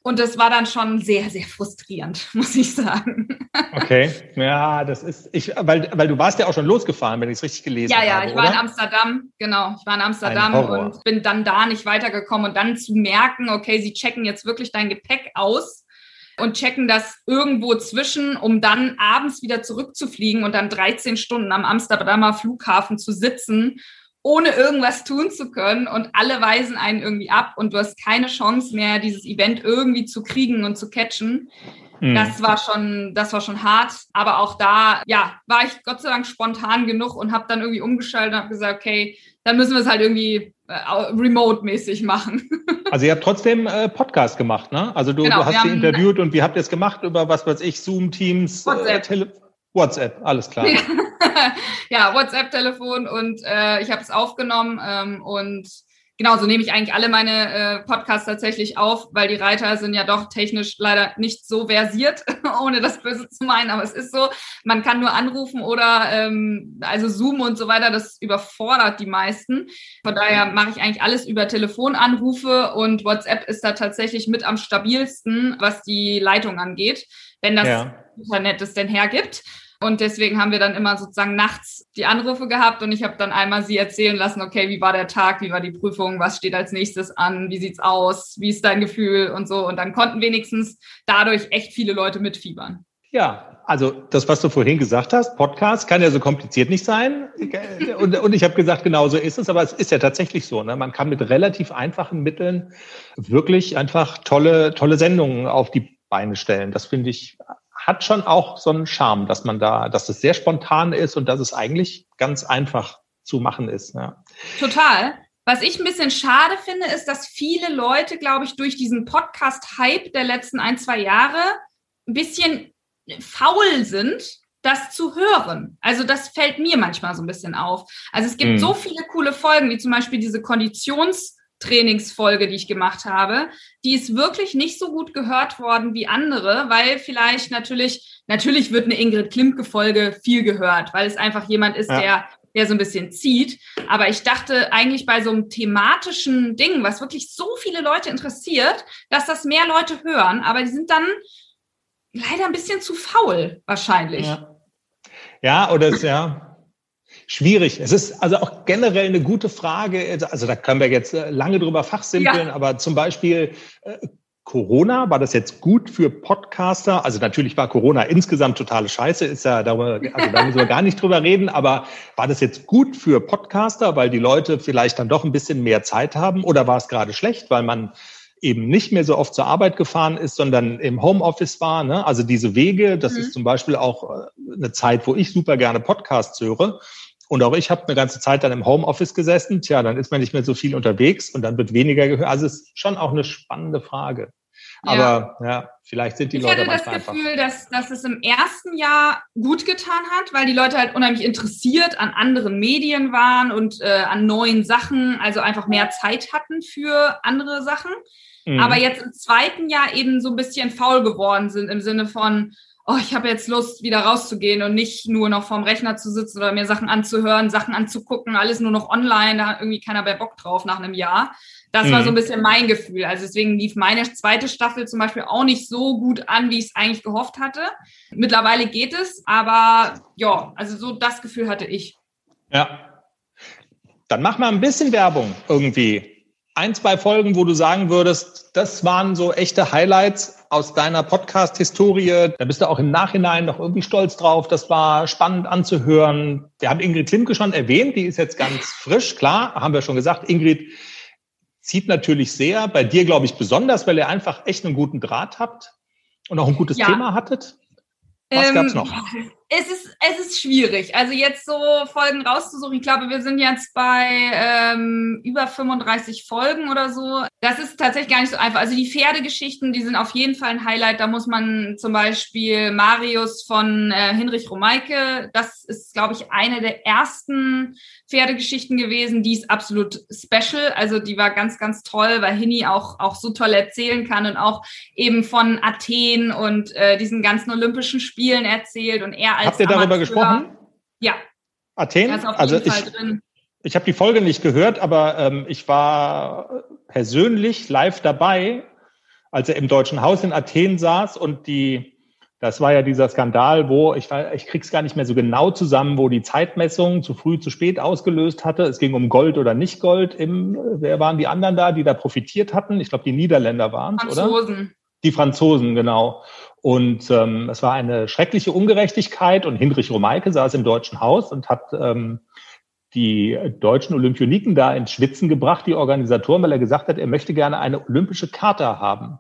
Und das war dann schon sehr, sehr frustrierend, muss ich sagen. Okay, ja, das ist, ich, weil, weil du warst ja auch schon losgefahren, wenn ich es richtig gelesen habe. Ja, ja, habe, ich war oder? in Amsterdam, genau. Ich war in Amsterdam und bin dann da nicht weitergekommen und dann zu merken, okay, sie checken jetzt wirklich dein Gepäck aus und checken das irgendwo zwischen, um dann abends wieder zurückzufliegen und dann 13 Stunden am Amsterdamer Flughafen zu sitzen ohne irgendwas tun zu können und alle weisen einen irgendwie ab und du hast keine Chance mehr, dieses Event irgendwie zu kriegen und zu catchen. Mhm. Das war schon, das war schon hart. Aber auch da, ja, war ich Gott sei Dank spontan genug und habe dann irgendwie umgeschaltet und habe gesagt, okay, dann müssen wir es halt irgendwie äh, remote-mäßig machen. Also ihr habt trotzdem äh, Podcast gemacht, ne? Also du, genau, du hast sie interviewt und wie habt ihr es gemacht über was weiß ich, Zoom, Teams, WhatsApp. Äh, WhatsApp, alles klar. ja, WhatsApp-Telefon und äh, ich habe es aufgenommen ähm, und genau so nehme ich eigentlich alle meine äh, Podcasts tatsächlich auf, weil die Reiter sind ja doch technisch leider nicht so versiert, ohne das Böse zu meinen, aber es ist so, man kann nur anrufen oder ähm, also Zoom und so weiter, das überfordert die meisten. Von daher mache ich eigentlich alles über Telefonanrufe und WhatsApp ist da tatsächlich mit am stabilsten, was die Leitung angeht, wenn das ja. Internet es denn hergibt. Und deswegen haben wir dann immer sozusagen nachts die Anrufe gehabt und ich habe dann einmal sie erzählen lassen, okay, wie war der Tag, wie war die Prüfung, was steht als nächstes an, wie sieht's aus, wie ist dein Gefühl und so. Und dann konnten wenigstens dadurch echt viele Leute mitfiebern. Ja, also das, was du vorhin gesagt hast, Podcast kann ja so kompliziert nicht sein. Und, und ich habe gesagt, genau so ist es, aber es ist ja tatsächlich so. Ne? Man kann mit relativ einfachen Mitteln wirklich einfach tolle, tolle Sendungen auf die Beine stellen. Das finde ich hat schon auch so einen Charme, dass man da, dass es sehr spontan ist und dass es eigentlich ganz einfach zu machen ist. Ja. Total. Was ich ein bisschen schade finde, ist, dass viele Leute, glaube ich, durch diesen Podcast-Hype der letzten ein, zwei Jahre ein bisschen faul sind, das zu hören. Also das fällt mir manchmal so ein bisschen auf. Also es gibt mhm. so viele coole Folgen, wie zum Beispiel diese Konditions- Trainingsfolge, die ich gemacht habe, die ist wirklich nicht so gut gehört worden wie andere, weil vielleicht natürlich, natürlich wird eine Ingrid Klimke-Folge viel gehört, weil es einfach jemand ist, ja. der der so ein bisschen zieht. Aber ich dachte eigentlich bei so einem thematischen Ding, was wirklich so viele Leute interessiert, dass das mehr Leute hören. Aber die sind dann leider ein bisschen zu faul, wahrscheinlich. Ja, ja oder es, ja, Schwierig. Es ist also auch generell eine gute Frage. Also da können wir jetzt äh, lange drüber fachsimpeln, ja. aber zum Beispiel äh, Corona, war das jetzt gut für Podcaster? Also natürlich war Corona insgesamt totale Scheiße, ist ja darüber, also da müssen wir gar nicht drüber reden, aber war das jetzt gut für Podcaster, weil die Leute vielleicht dann doch ein bisschen mehr Zeit haben oder war es gerade schlecht, weil man eben nicht mehr so oft zur Arbeit gefahren ist, sondern im Homeoffice war. Ne? Also diese Wege, das mhm. ist zum Beispiel auch äh, eine Zeit, wo ich super gerne Podcasts höre. Und auch ich habe eine ganze Zeit dann im Homeoffice gesessen. Tja, dann ist man nicht mehr so viel unterwegs und dann wird weniger gehört. Also es ist schon auch eine spannende Frage. Aber ja, ja vielleicht sind die ich Leute Ich hatte das Gefühl, dass, dass es im ersten Jahr gut getan hat, weil die Leute halt unheimlich interessiert an anderen Medien waren und äh, an neuen Sachen, also einfach mehr Zeit hatten für andere Sachen. Mhm. Aber jetzt im zweiten Jahr eben so ein bisschen faul geworden sind im Sinne von, oh, ich habe jetzt Lust, wieder rauszugehen und nicht nur noch vorm Rechner zu sitzen oder mir Sachen anzuhören, Sachen anzugucken, alles nur noch online, da hat irgendwie keiner mehr Bock drauf nach einem Jahr. Das mhm. war so ein bisschen mein Gefühl. Also deswegen lief meine zweite Staffel zum Beispiel auch nicht so gut an, wie ich es eigentlich gehofft hatte. Mittlerweile geht es, aber ja, also so das Gefühl hatte ich. Ja. Dann mach mal ein bisschen Werbung irgendwie. Ein, zwei Folgen, wo du sagen würdest, das waren so echte Highlights aus deiner Podcast-Historie. Da bist du auch im Nachhinein noch irgendwie stolz drauf. Das war spannend anzuhören. Wir haben Ingrid Klimke schon erwähnt. Die ist jetzt ganz frisch. Klar, haben wir schon gesagt. Ingrid zieht natürlich sehr. Bei dir, glaube ich, besonders, weil ihr einfach echt einen guten Draht habt und auch ein gutes ja. Thema hattet. Was ähm, gab's noch? Es ist, es ist schwierig. Also jetzt so Folgen rauszusuchen. Ich glaube, wir sind jetzt bei ähm, über 35 Folgen oder so. Das ist tatsächlich gar nicht so einfach. Also die Pferdegeschichten, die sind auf jeden Fall ein Highlight. Da muss man zum Beispiel Marius von äh, Hinrich Romeike, das ist, glaube ich, eine der ersten Pferdegeschichten gewesen. Die ist absolut special. Also die war ganz, ganz toll, weil Hini auch, auch so toll erzählen kann und auch eben von Athen und äh, diesen ganzen Olympischen Spielen erzählt und er als Habt ihr darüber Amateur. gesprochen? Ja. Athen? also ich, ich habe die Folge nicht gehört, aber ähm, ich war persönlich live dabei, als er im Deutschen Haus in Athen saß und die, das war ja dieser Skandal, wo ich, ich krieg's gar nicht mehr so genau zusammen, wo die Zeitmessung zu früh, zu spät ausgelöst hatte. Es ging um Gold oder nicht Gold. Im, wer waren die anderen da, die da profitiert hatten? Ich glaube, die Niederländer waren es, oder? Franzosen. Die Franzosen, genau. Und ähm, es war eine schreckliche Ungerechtigkeit und Hinrich Romeike saß im Deutschen Haus und hat ähm, die deutschen Olympioniken da ins Schwitzen gebracht, die Organisatoren, weil er gesagt hat, er möchte gerne eine olympische Charta haben.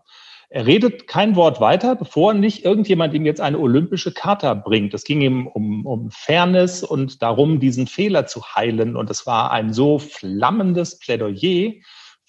Er redet kein Wort weiter, bevor nicht irgendjemand ihm jetzt eine olympische Charta bringt. Es ging ihm um, um Fairness und darum, diesen Fehler zu heilen. Und es war ein so flammendes Plädoyer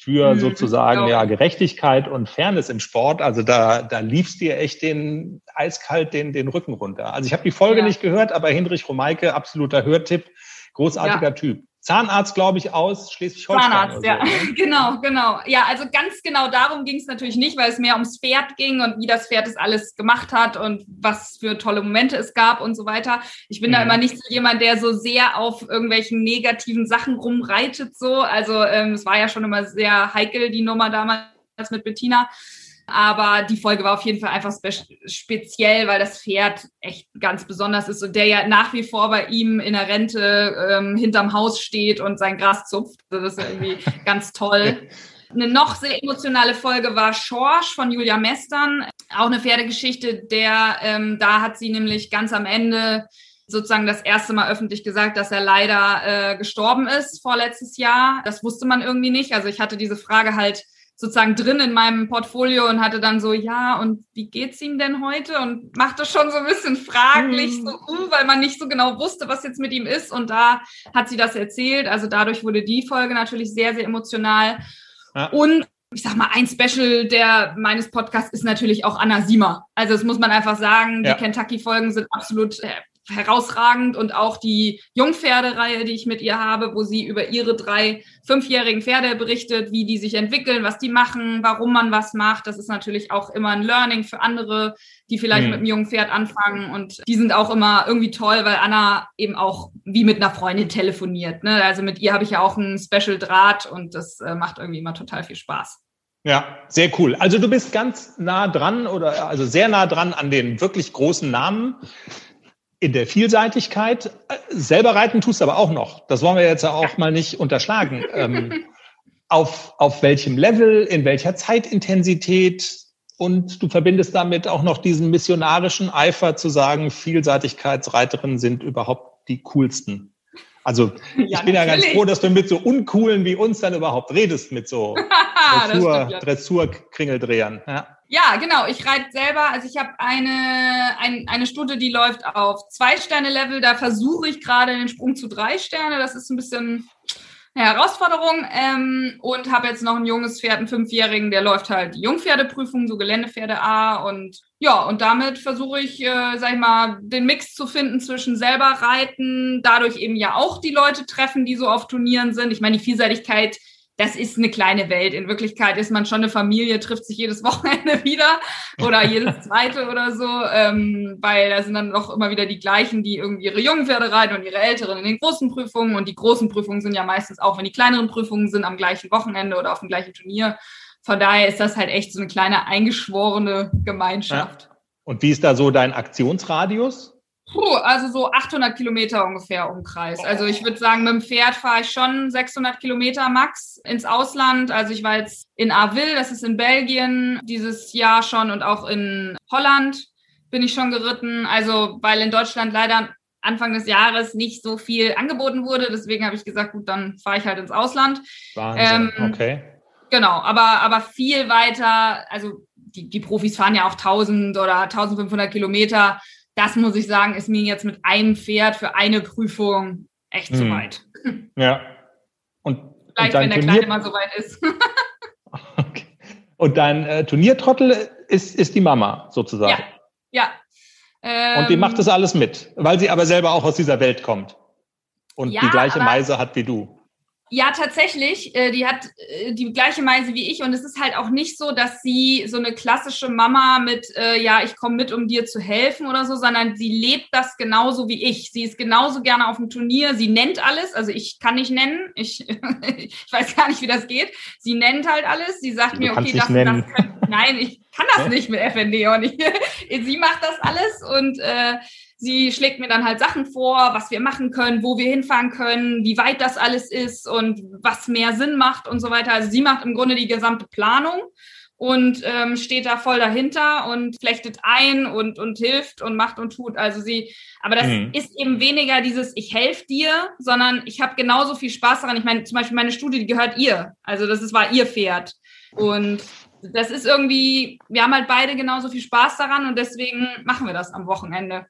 für mhm, sozusagen ja Gerechtigkeit und Fairness im Sport. Also da, da liefst dir echt den eiskalt den, den Rücken runter. Also ich habe die Folge ja. nicht gehört, aber Hinrich Romeike, absoluter Hörtipp, großartiger ja. Typ. Zahnarzt, glaube ich, aus Schleswig-Holstein. Zahnarzt, ja, ne? genau, genau. Ja, also ganz genau darum ging es natürlich nicht, weil es mehr ums Pferd ging und wie das Pferd es alles gemacht hat und was für tolle Momente es gab und so weiter. Ich bin mhm. da immer nicht so jemand, der so sehr auf irgendwelchen negativen Sachen rumreitet, so. Also ähm, es war ja schon immer sehr heikel, die Nummer damals mit Bettina. Aber die Folge war auf jeden Fall einfach spe speziell, weil das Pferd echt ganz besonders ist und der ja nach wie vor bei ihm in der Rente ähm, hinterm Haus steht und sein Gras zupft. Das ist irgendwie ganz toll. Eine noch sehr emotionale Folge war Schorsch von Julia Mestern. Auch eine Pferdegeschichte, der, ähm, da hat sie nämlich ganz am Ende sozusagen das erste Mal öffentlich gesagt, dass er leider äh, gestorben ist vorletztes Jahr. Das wusste man irgendwie nicht. Also ich hatte diese Frage halt sozusagen drin in meinem Portfolio und hatte dann so, ja, und wie geht's ihm denn heute? Und machte schon so ein bisschen fraglich, mhm. so, uh, weil man nicht so genau wusste, was jetzt mit ihm ist. Und da hat sie das erzählt. Also dadurch wurde die Folge natürlich sehr, sehr emotional. Ja. Und ich sag mal, ein Special der meines Podcasts ist natürlich auch Anna Siemer. Also das muss man einfach sagen. Ja. Die Kentucky-Folgen sind absolut äh, herausragend und auch die Jungpferdereihe, die ich mit ihr habe, wo sie über ihre drei fünfjährigen Pferde berichtet, wie die sich entwickeln, was die machen, warum man was macht. Das ist natürlich auch immer ein Learning für andere, die vielleicht mhm. mit einem jungen Pferd anfangen und die sind auch immer irgendwie toll, weil Anna eben auch wie mit einer Freundin telefoniert. Ne? Also mit ihr habe ich ja auch einen Special Draht und das äh, macht irgendwie immer total viel Spaß. Ja, sehr cool. Also du bist ganz nah dran oder also sehr nah dran an den wirklich großen Namen in der Vielseitigkeit. Äh, selber reiten tust du aber auch noch. Das wollen wir jetzt auch mal nicht unterschlagen. Ähm, auf, auf welchem Level, in welcher Zeitintensität und du verbindest damit auch noch diesen missionarischen Eifer zu sagen, Vielseitigkeitsreiterinnen sind überhaupt die coolsten. Also ich ja, bin ja ganz froh, dass du mit so uncoolen wie uns dann überhaupt redest, mit so Dressur. Dressur-Kringeldrehern. Ja. Ja, genau. Ich reite selber, also ich habe eine, ein, eine Stunde, die läuft auf Zwei-Sterne-Level. Da versuche ich gerade den Sprung zu drei Sterne. Das ist ein bisschen eine Herausforderung ähm, und habe jetzt noch ein junges Pferd, einen Fünfjährigen, der läuft halt die Jungpferdeprüfung, so Geländepferde A und ja, und damit versuche ich, äh, sag ich mal, den Mix zu finden zwischen selber reiten, dadurch eben ja auch die Leute treffen, die so auf Turnieren sind. Ich meine, die Vielseitigkeit das ist eine kleine Welt. In Wirklichkeit ist man schon eine Familie, trifft sich jedes Wochenende wieder oder jedes zweite oder so, ähm, weil da sind dann doch immer wieder die gleichen, die irgendwie ihre jungen Pferde reiten und ihre älteren in den großen Prüfungen. Und die großen Prüfungen sind ja meistens auch, wenn die kleineren Prüfungen sind, am gleichen Wochenende oder auf dem gleichen Turnier. Von daher ist das halt echt so eine kleine eingeschworene Gemeinschaft. Ja. Und wie ist da so dein Aktionsradius? Puh, also so 800 Kilometer ungefähr Umkreis. Also ich würde sagen, mit dem Pferd fahre ich schon 600 Kilometer max ins Ausland. Also ich war jetzt in Avil, das ist in Belgien, dieses Jahr schon und auch in Holland bin ich schon geritten. Also weil in Deutschland leider Anfang des Jahres nicht so viel angeboten wurde. Deswegen habe ich gesagt, gut, dann fahre ich halt ins Ausland. Wahnsinn, ähm, okay. Genau, aber, aber viel weiter, also die, die Profis fahren ja auch 1000 oder 1500 Kilometer das muss ich sagen, ist mir jetzt mit einem Pferd für eine Prüfung echt zu weit. Ja. Und, Vielleicht, und wenn der Turnier Kleine mal so weit ist. okay. Und dein äh, Turniertrottel ist, ist die Mama sozusagen. Ja. ja. und die macht das alles mit, weil sie aber selber auch aus dieser Welt kommt und ja, die gleiche Meise hat wie du. Ja, tatsächlich. Äh, die hat äh, die gleiche Meise wie ich und es ist halt auch nicht so, dass sie so eine klassische Mama mit, äh, ja, ich komme mit, um dir zu helfen oder so, sondern sie lebt das genauso wie ich. Sie ist genauso gerne auf dem Turnier. Sie nennt alles, also ich kann nicht nennen. Ich, ich weiß gar nicht, wie das geht. Sie nennt halt alles. Sie sagt du mir, okay, das, nennen. das nein, ich kann das nicht mit FND und ich, sie macht das alles und äh, Sie schlägt mir dann halt Sachen vor, was wir machen können, wo wir hinfahren können, wie weit das alles ist und was mehr Sinn macht und so weiter. Also sie macht im Grunde die gesamte Planung und ähm, steht da voll dahinter und flechtet ein und, und hilft und macht und tut. Also sie, aber das mhm. ist eben weniger dieses Ich helfe dir, sondern ich habe genauso viel Spaß daran. Ich meine, zum Beispiel meine Studie, die gehört ihr. Also das ist, war ihr Pferd. Und das ist irgendwie, wir haben halt beide genauso viel Spaß daran und deswegen machen wir das am Wochenende.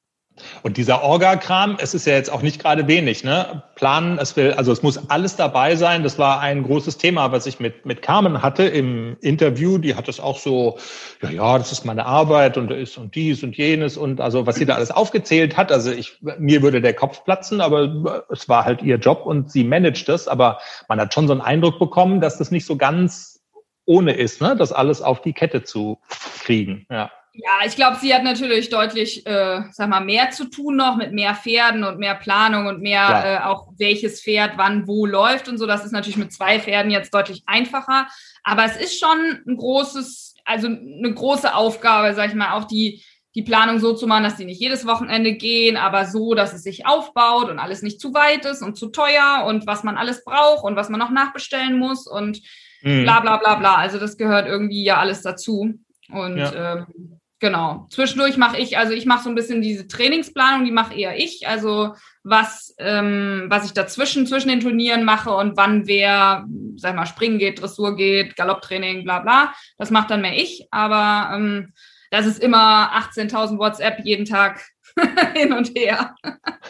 Und dieser Orga-Kram, es ist ja jetzt auch nicht gerade wenig, ne? Planen, es will, also es muss alles dabei sein. Das war ein großes Thema, was ich mit, mit Carmen hatte im Interview. Die hat es auch so, ja, ja, das ist meine Arbeit und ist und dies und jenes und also was sie da alles aufgezählt hat. Also ich, mir würde der Kopf platzen, aber es war halt ihr Job und sie managt das. Aber man hat schon so einen Eindruck bekommen, dass das nicht so ganz ohne ist, ne? Das alles auf die Kette zu kriegen, ja. Ja, ich glaube, sie hat natürlich deutlich, äh, sag mal, mehr zu tun noch mit mehr Pferden und mehr Planung und mehr äh, auch welches Pferd wann wo läuft und so. Das ist natürlich mit zwei Pferden jetzt deutlich einfacher. Aber es ist schon ein großes, also eine große Aufgabe, sag ich mal, auch die die Planung so zu machen, dass die nicht jedes Wochenende gehen, aber so, dass es sich aufbaut und alles nicht zu weit ist und zu teuer und was man alles braucht und was man noch nachbestellen muss und mhm. bla bla bla bla. Also das gehört irgendwie ja alles dazu. Und ja. ähm, Genau. Zwischendurch mache ich, also ich mache so ein bisschen diese Trainingsplanung, die mache eher ich. Also was, ähm, was ich dazwischen, zwischen den Turnieren mache und wann wer, sag mal, Springen geht, Dressur geht, Galopptraining, bla bla. Das macht dann mehr ich. Aber ähm, das ist immer 18.000 WhatsApp jeden Tag hin und her.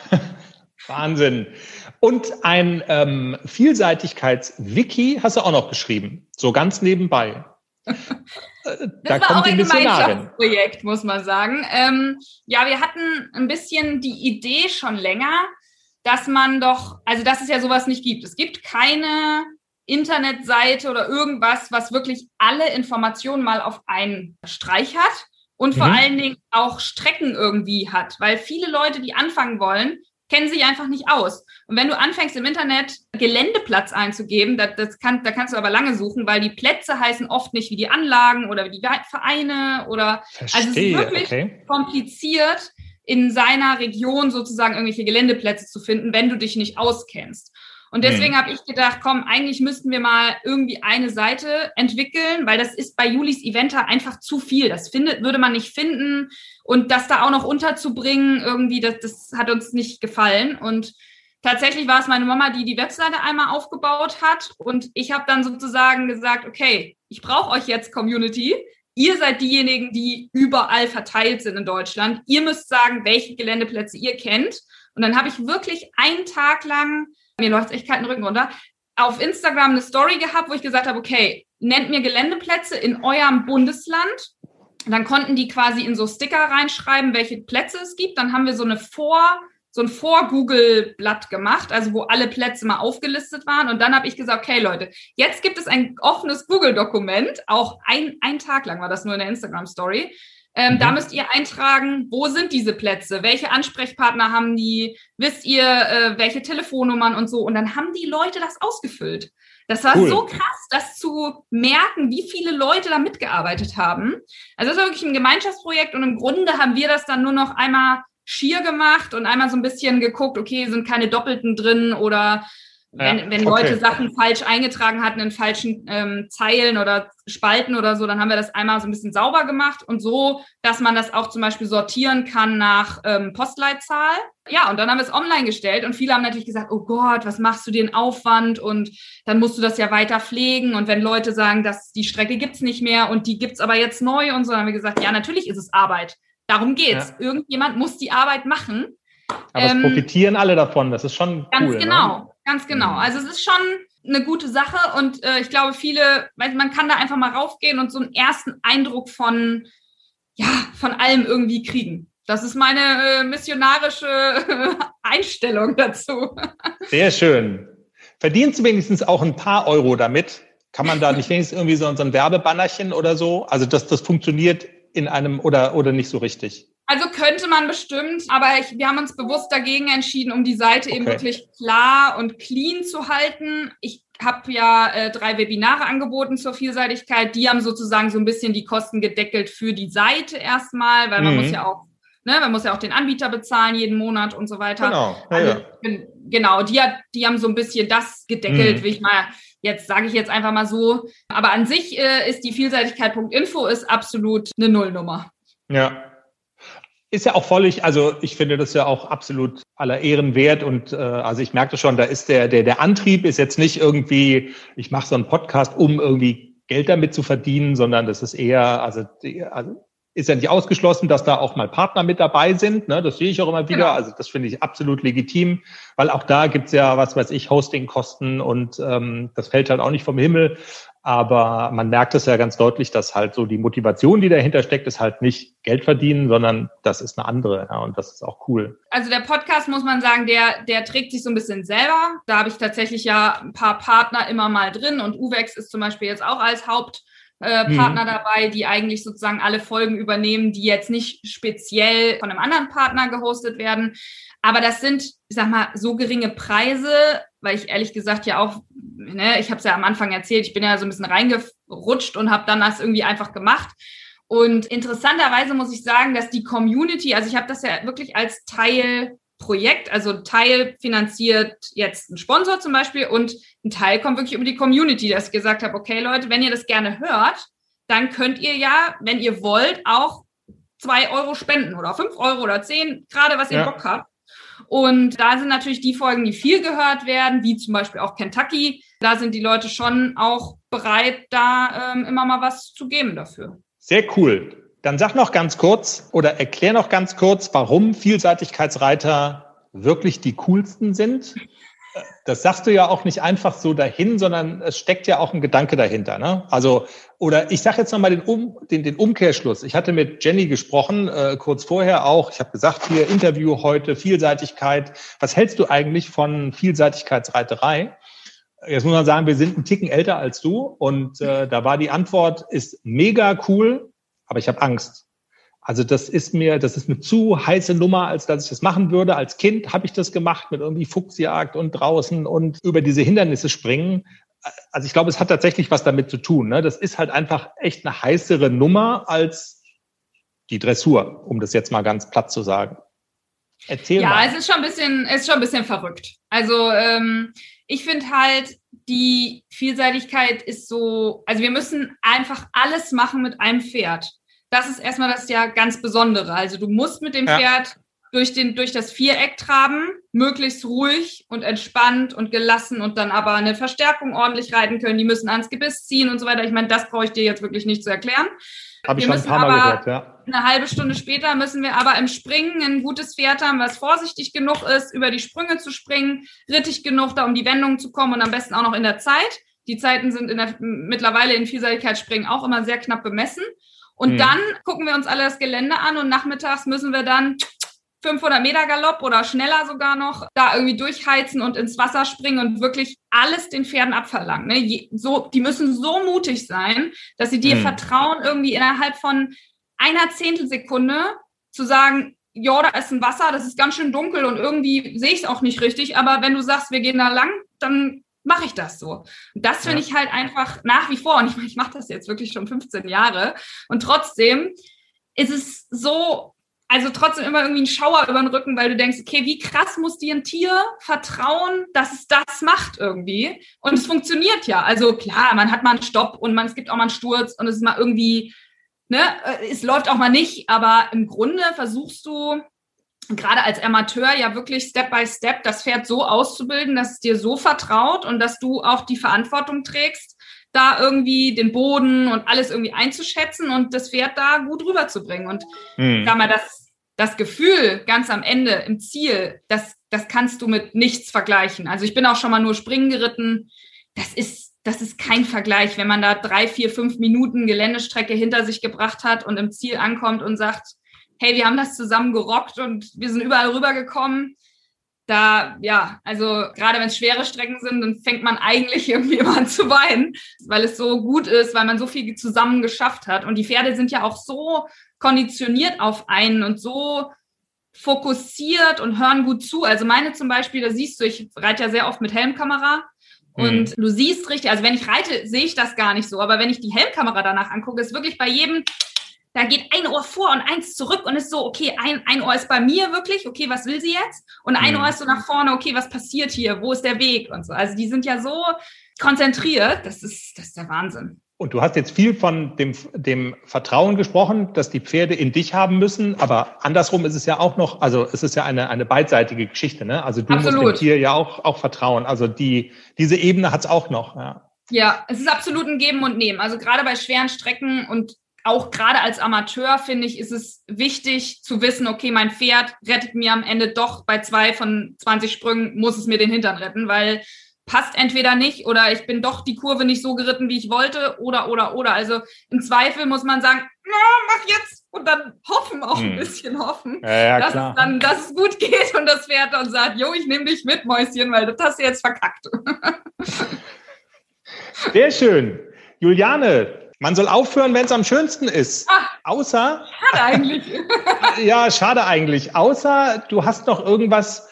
Wahnsinn. Und ein ähm, Vielseitigkeits-Wiki hast du auch noch geschrieben, so ganz nebenbei. Äh, da das war auch ein Gemeinschaftsprojekt, muss man sagen. Ähm, ja, wir hatten ein bisschen die Idee schon länger, dass man doch, also dass es ja sowas nicht gibt. Es gibt keine Internetseite oder irgendwas, was wirklich alle Informationen mal auf einen Streich hat und vor mhm. allen Dingen auch Strecken irgendwie hat, weil viele Leute, die anfangen wollen, kennen sich einfach nicht aus. Und wenn du anfängst im Internet Geländeplatz einzugeben, das, das kann, da kannst du aber lange suchen, weil die Plätze heißen oft nicht wie die Anlagen oder wie die Vereine oder Verstehe, also es ist wirklich okay. kompliziert in seiner Region sozusagen irgendwelche Geländeplätze zu finden, wenn du dich nicht auskennst. Und deswegen hm. habe ich gedacht, komm, eigentlich müssten wir mal irgendwie eine Seite entwickeln, weil das ist bei Julis Eventer einfach zu viel. Das findet, würde man nicht finden. Und das da auch noch unterzubringen, irgendwie, das, das hat uns nicht gefallen. Und tatsächlich war es meine Mama, die die Webseite einmal aufgebaut hat. Und ich habe dann sozusagen gesagt, okay, ich brauche euch jetzt Community. Ihr seid diejenigen, die überall verteilt sind in Deutschland. Ihr müsst sagen, welche Geländeplätze ihr kennt. Und dann habe ich wirklich einen Tag lang mir läuft echt kalten Rücken runter, auf Instagram eine Story gehabt, wo ich gesagt habe, okay, nennt mir Geländeplätze in eurem Bundesland. Dann konnten die quasi in so Sticker reinschreiben, welche Plätze es gibt. Dann haben wir so eine Vor- so ein Vor-Google-Blatt gemacht, also wo alle Plätze mal aufgelistet waren. Und dann habe ich gesagt, okay, Leute, jetzt gibt es ein offenes Google-Dokument, auch ein, ein Tag lang war das nur in der Instagram-Story. Ähm, mhm. Da müsst ihr eintragen, wo sind diese Plätze, welche Ansprechpartner haben die, wisst ihr, äh, welche Telefonnummern und so. Und dann haben die Leute das ausgefüllt. Das war cool. so krass, das zu merken, wie viele Leute da mitgearbeitet haben. Also das war wirklich ein Gemeinschaftsprojekt und im Grunde haben wir das dann nur noch einmal schier gemacht und einmal so ein bisschen geguckt, okay, sind keine Doppelten drin oder wenn, ja, wenn Leute Sachen falsch eingetragen hatten in falschen ähm, Zeilen oder Spalten oder so, dann haben wir das einmal so ein bisschen sauber gemacht und so, dass man das auch zum Beispiel sortieren kann nach ähm, Postleitzahl. Ja, und dann haben wir es online gestellt und viele haben natürlich gesagt, oh Gott, was machst du den Aufwand und dann musst du das ja weiter pflegen und wenn Leute sagen, dass die Strecke gibt's nicht mehr und die gibt's aber jetzt neu und so, dann haben wir gesagt, ja, natürlich ist es Arbeit. Darum geht's. Ja. Irgendjemand muss die Arbeit machen. Aber ähm, es profitieren alle davon. Das ist schon ganz cool. Ne? Genau, ne? Ganz genau. Also es ist schon eine gute Sache und äh, ich glaube, viele, weil man kann da einfach mal raufgehen und so einen ersten Eindruck von, ja, von allem irgendwie kriegen. Das ist meine äh, missionarische Einstellung dazu. Sehr schön. Verdienst du wenigstens auch ein paar Euro damit? Kann man da nicht wenigstens irgendwie so, so ein Werbebannerchen oder so? Also das, das funktioniert in einem oder, oder nicht so richtig? Also könnte man bestimmt, aber ich, wir haben uns bewusst dagegen entschieden, um die Seite okay. eben wirklich klar und clean zu halten. Ich habe ja äh, drei Webinare angeboten zur Vielseitigkeit. Die haben sozusagen so ein bisschen die Kosten gedeckelt für die Seite erstmal, weil man mhm. muss ja auch, ne, man muss ja auch den Anbieter bezahlen jeden Monat und so weiter. Genau. Ja, also, ja. Genau, die, hat, die haben so ein bisschen das gedeckelt, mhm. wie ich mal Jetzt sage ich jetzt einfach mal so. Aber an sich äh, ist die Vielseitigkeit.info ist absolut eine Nullnummer. Ja. Ist ja auch völlig, also ich finde das ja auch absolut aller Ehren wert und äh, also ich merkte schon, da ist der, der, der Antrieb ist jetzt nicht irgendwie, ich mache so einen Podcast, um irgendwie Geld damit zu verdienen, sondern das ist eher, also, die, also ist ja nicht ausgeschlossen, dass da auch mal Partner mit dabei sind. Ne? Das sehe ich auch immer wieder. Genau. Also das finde ich absolut legitim, weil auch da gibt's ja, was weiß ich, Hostingkosten und ähm, das fällt halt auch nicht vom Himmel. Aber man merkt es ja ganz deutlich, dass halt so die Motivation, die dahinter steckt, ist halt nicht Geld verdienen, sondern das ist eine andere. Ja, und das ist auch cool. Also der Podcast, muss man sagen, der, der trägt sich so ein bisschen selber. Da habe ich tatsächlich ja ein paar Partner immer mal drin und Uwex ist zum Beispiel jetzt auch als Haupt äh. Partner mhm. dabei, die eigentlich sozusagen alle Folgen übernehmen, die jetzt nicht speziell von einem anderen Partner gehostet werden. Aber das sind, ich sag mal, so geringe Preise, weil ich ehrlich gesagt ja auch, ne, ich habe es ja am Anfang erzählt, ich bin ja so ein bisschen reingerutscht und habe dann das irgendwie einfach gemacht. Und interessanterweise muss ich sagen, dass die Community, also ich habe das ja wirklich als Teil Projekt, also Teil finanziert jetzt ein Sponsor zum Beispiel und ein Teil kommt wirklich über die Community, dass ich gesagt habe, okay Leute, wenn ihr das gerne hört, dann könnt ihr ja, wenn ihr wollt, auch zwei Euro spenden oder fünf Euro oder zehn, gerade was ihr ja. Bock habt. Und da sind natürlich die Folgen, die viel gehört werden, wie zum Beispiel auch Kentucky. Da sind die Leute schon auch bereit, da ähm, immer mal was zu geben dafür. Sehr cool. Dann sag noch ganz kurz oder erklär noch ganz kurz, warum Vielseitigkeitsreiter wirklich die coolsten sind. Das sagst du ja auch nicht einfach so dahin, sondern es steckt ja auch ein Gedanke dahinter. Ne? Also, oder ich sage jetzt nochmal den, um, den, den Umkehrschluss. Ich hatte mit Jenny gesprochen, äh, kurz vorher auch. Ich habe gesagt, hier Interview heute, Vielseitigkeit. Was hältst du eigentlich von Vielseitigkeitsreiterei? Jetzt muss man sagen, wir sind einen Ticken älter als du und äh, da war die Antwort, ist mega cool, aber ich habe Angst. Also das ist mir, das ist eine zu heiße Nummer, als dass ich das machen würde. Als Kind habe ich das gemacht mit irgendwie Fuchsjagd und draußen und über diese Hindernisse springen. Also ich glaube, es hat tatsächlich was damit zu tun. Ne? Das ist halt einfach echt eine heißere Nummer als die Dressur, um das jetzt mal ganz platt zu sagen. Erzähl ja, mal. Ja, es ist schon ein bisschen, es ist schon ein bisschen verrückt. Also ähm, ich finde halt, die Vielseitigkeit ist so, also wir müssen einfach alles machen mit einem Pferd das ist erstmal das ja ganz Besondere. Also du musst mit dem ja. Pferd durch, den, durch das Viereck traben, möglichst ruhig und entspannt und gelassen und dann aber eine Verstärkung ordentlich reiten können. Die müssen ans Gebiss ziehen und so weiter. Ich meine, das brauche ich dir jetzt wirklich nicht zu erklären. Habe ich schon ein paar Mal gehört, ja. Eine halbe Stunde später müssen wir aber im Springen ein gutes Pferd haben, was vorsichtig genug ist, über die Sprünge zu springen, rittig genug, da um die Wendung zu kommen und am besten auch noch in der Zeit. Die Zeiten sind in der, mittlerweile in Vielseitigkeitsspringen auch immer sehr knapp bemessen. Und mhm. dann gucken wir uns alle das Gelände an und nachmittags müssen wir dann 500 Meter Galopp oder schneller sogar noch da irgendwie durchheizen und ins Wasser springen und wirklich alles den Pferden abverlangen. Ne? So, die müssen so mutig sein, dass sie dir mhm. vertrauen, irgendwie innerhalb von einer Zehntelsekunde zu sagen, ja, da ist ein Wasser, das ist ganz schön dunkel und irgendwie sehe ich es auch nicht richtig, aber wenn du sagst, wir gehen da lang, dann mache ich das so. Und das finde ja. ich halt einfach nach wie vor, und ich, ich mache das jetzt wirklich schon 15 Jahre, und trotzdem ist es so, also trotzdem immer irgendwie ein Schauer über den Rücken, weil du denkst, okay, wie krass muss dir ein Tier vertrauen, dass es das macht irgendwie? Und es funktioniert ja. Also klar, man hat mal einen Stopp und man, es gibt auch mal einen Sturz und es ist mal irgendwie, ne, es läuft auch mal nicht, aber im Grunde versuchst du gerade als Amateur ja wirklich Step by Step das Pferd so auszubilden, dass es dir so vertraut und dass du auch die Verantwortung trägst, da irgendwie den Boden und alles irgendwie einzuschätzen und das Pferd da gut rüberzubringen. Und hm. sag mal, das, das Gefühl ganz am Ende im Ziel, das, das kannst du mit nichts vergleichen. Also ich bin auch schon mal nur springen geritten. Das ist, das ist kein Vergleich, wenn man da drei, vier, fünf Minuten Geländestrecke hinter sich gebracht hat und im Ziel ankommt und sagt, hey, wir haben das zusammen gerockt und wir sind überall rübergekommen. Da, ja, also gerade wenn es schwere Strecken sind, dann fängt man eigentlich irgendwie immer an zu weinen, weil es so gut ist, weil man so viel zusammen geschafft hat. Und die Pferde sind ja auch so konditioniert auf einen und so fokussiert und hören gut zu. Also meine zum Beispiel, da siehst du, ich reite ja sehr oft mit Helmkamera. Und mhm. du siehst richtig, also wenn ich reite, sehe ich das gar nicht so. Aber wenn ich die Helmkamera danach angucke, ist wirklich bei jedem da geht ein Ohr vor und eins zurück und ist so, okay, ein, ein Ohr ist bei mir wirklich, okay, was will sie jetzt? Und ein mhm. Ohr ist so nach vorne, okay, was passiert hier? Wo ist der Weg? Und so. Also die sind ja so konzentriert, das ist, das ist der Wahnsinn. Und du hast jetzt viel von dem, dem Vertrauen gesprochen, dass die Pferde in dich haben müssen, aber andersrum ist es ja auch noch, also es ist ja eine, eine beidseitige Geschichte, ne? Also du absolut. musst dem Tier ja auch, auch vertrauen. Also die, diese Ebene hat es auch noch, ja. Ja, es ist absolut ein Geben und Nehmen. Also gerade bei schweren Strecken und auch gerade als Amateur finde ich, ist es wichtig zu wissen, okay, mein Pferd rettet mir am Ende doch bei zwei von 20 Sprüngen, muss es mir den Hintern retten, weil passt entweder nicht oder ich bin doch die Kurve nicht so geritten, wie ich wollte oder, oder, oder. Also im Zweifel muss man sagen, na, mach jetzt und dann hoffen, auch hm. ein bisschen hoffen, ja, ja, dass, klar. Es dann, dass es gut geht und das Pferd dann sagt, jo, ich nehme dich mit, Mäuschen, weil das hast du jetzt verkackt. Sehr schön. Juliane, man soll aufhören, wenn es am schönsten ist. Ach, Außer. Schade eigentlich. ja, schade eigentlich. Außer du hast noch irgendwas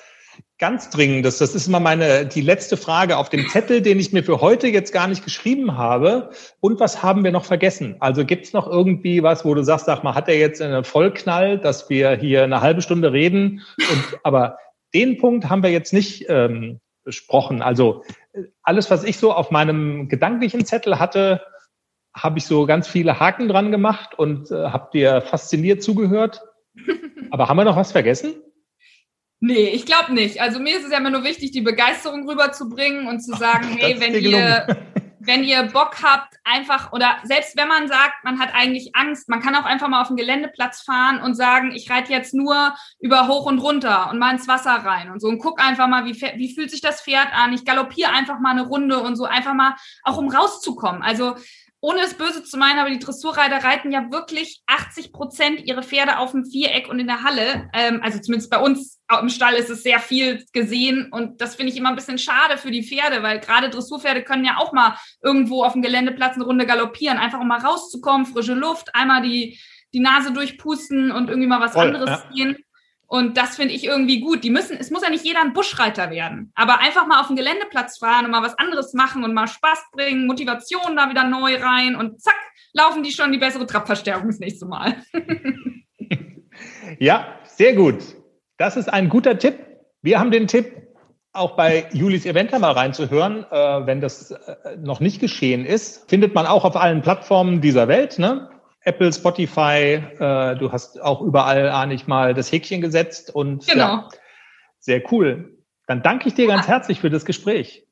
ganz Dringendes. Das ist immer meine, die letzte Frage auf dem Zettel, den ich mir für heute jetzt gar nicht geschrieben habe. Und was haben wir noch vergessen? Also gibt's noch irgendwie was, wo du sagst, sag mal, hat er jetzt einen Vollknall, dass wir hier eine halbe Stunde reden? Und, aber den Punkt haben wir jetzt nicht ähm, besprochen. Also äh, alles, was ich so auf meinem gedanklichen Zettel hatte, habe ich so ganz viele Haken dran gemacht und äh, habe dir fasziniert zugehört. Aber haben wir noch was vergessen? Nee, ich glaube nicht. Also mir ist es ja immer nur wichtig, die Begeisterung rüberzubringen und zu sagen, Ach, hey, wenn ihr, wenn ihr Bock habt, einfach, oder selbst wenn man sagt, man hat eigentlich Angst, man kann auch einfach mal auf den Geländeplatz fahren und sagen, ich reite jetzt nur über hoch und runter und mal ins Wasser rein und so und guck einfach mal, wie, wie fühlt sich das Pferd an. Ich galoppiere einfach mal eine Runde und so einfach mal, auch um rauszukommen. Also ohne es böse zu meinen, aber die Dressurreiter reiten ja wirklich 80 Prozent ihre Pferde auf dem Viereck und in der Halle. Ähm, also zumindest bei uns im Stall ist es sehr viel gesehen und das finde ich immer ein bisschen schade für die Pferde, weil gerade Dressurpferde können ja auch mal irgendwo auf dem Geländeplatz eine Runde galoppieren, einfach um mal rauszukommen, frische Luft, einmal die, die Nase durchpusten und irgendwie mal was Voll, anderes ja. sehen. Und das finde ich irgendwie gut. Die müssen, es muss ja nicht jeder ein Buschreiter werden, aber einfach mal auf den Geländeplatz fahren und mal was anderes machen und mal Spaß bringen, Motivation da wieder neu rein und zack, laufen die schon die bessere Trappverstärkung das nächste Mal. ja, sehr gut. Das ist ein guter Tipp. Wir haben den Tipp, auch bei Julis Eventer mal reinzuhören, äh, wenn das äh, noch nicht geschehen ist. Findet man auch auf allen Plattformen dieser Welt. Ne? Apple, Spotify, äh, du hast auch überall, ahne ich mal, das Häkchen gesetzt und genau. Ja, sehr cool. Dann danke ich dir ganz ja. herzlich für das Gespräch.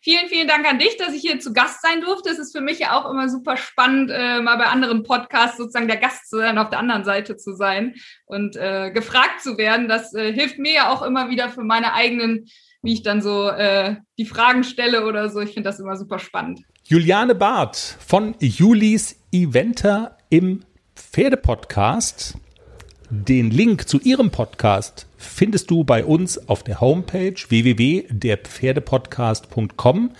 Vielen, vielen Dank an dich, dass ich hier zu Gast sein durfte. Es ist für mich ja auch immer super spannend, äh, mal bei anderen Podcasts sozusagen der Gast zu sein, auf der anderen Seite zu sein und äh, gefragt zu werden. Das äh, hilft mir ja auch immer wieder für meine eigenen, wie ich dann so äh, die Fragen stelle oder so. Ich finde das immer super spannend. Juliane Barth von Julis Eventer im Pferdepodcast. Den Link zu ihrem Podcast findest du bei uns auf der Homepage www.derpferdepodcast.com.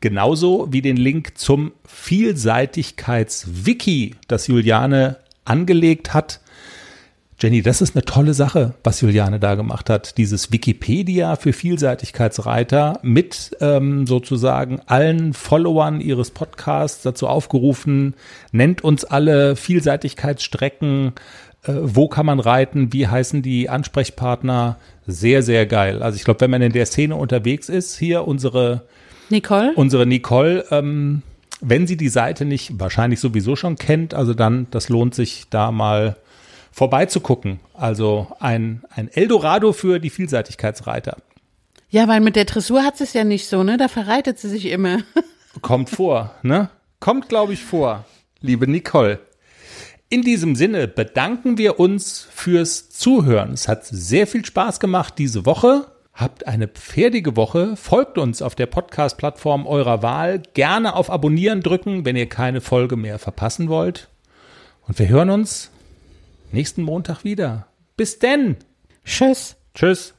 Genauso wie den Link zum Vielseitigkeitswiki, das Juliane angelegt hat. Jenny, das ist eine tolle Sache, was Juliane da gemacht hat. Dieses Wikipedia für Vielseitigkeitsreiter mit ähm, sozusagen allen Followern ihres Podcasts dazu aufgerufen, nennt uns alle Vielseitigkeitsstrecken, äh, wo kann man reiten, wie heißen die Ansprechpartner. Sehr, sehr geil. Also ich glaube, wenn man in der Szene unterwegs ist, hier unsere Nicole? Unsere Nicole, ähm, wenn sie die Seite nicht wahrscheinlich sowieso schon kennt, also dann, das lohnt sich da mal vorbeizugucken. Also ein, ein Eldorado für die Vielseitigkeitsreiter. Ja, weil mit der Dressur hat sie es ja nicht so, ne? Da verreitet sie sich immer. Kommt vor, ne? Kommt, glaube ich, vor, liebe Nicole. In diesem Sinne bedanken wir uns fürs Zuhören. Es hat sehr viel Spaß gemacht diese Woche. Habt eine pferdige Woche. Folgt uns auf der Podcast-Plattform eurer Wahl. Gerne auf Abonnieren drücken, wenn ihr keine Folge mehr verpassen wollt. Und wir hören uns nächsten Montag wieder. Bis denn. Tschüss. Tschüss.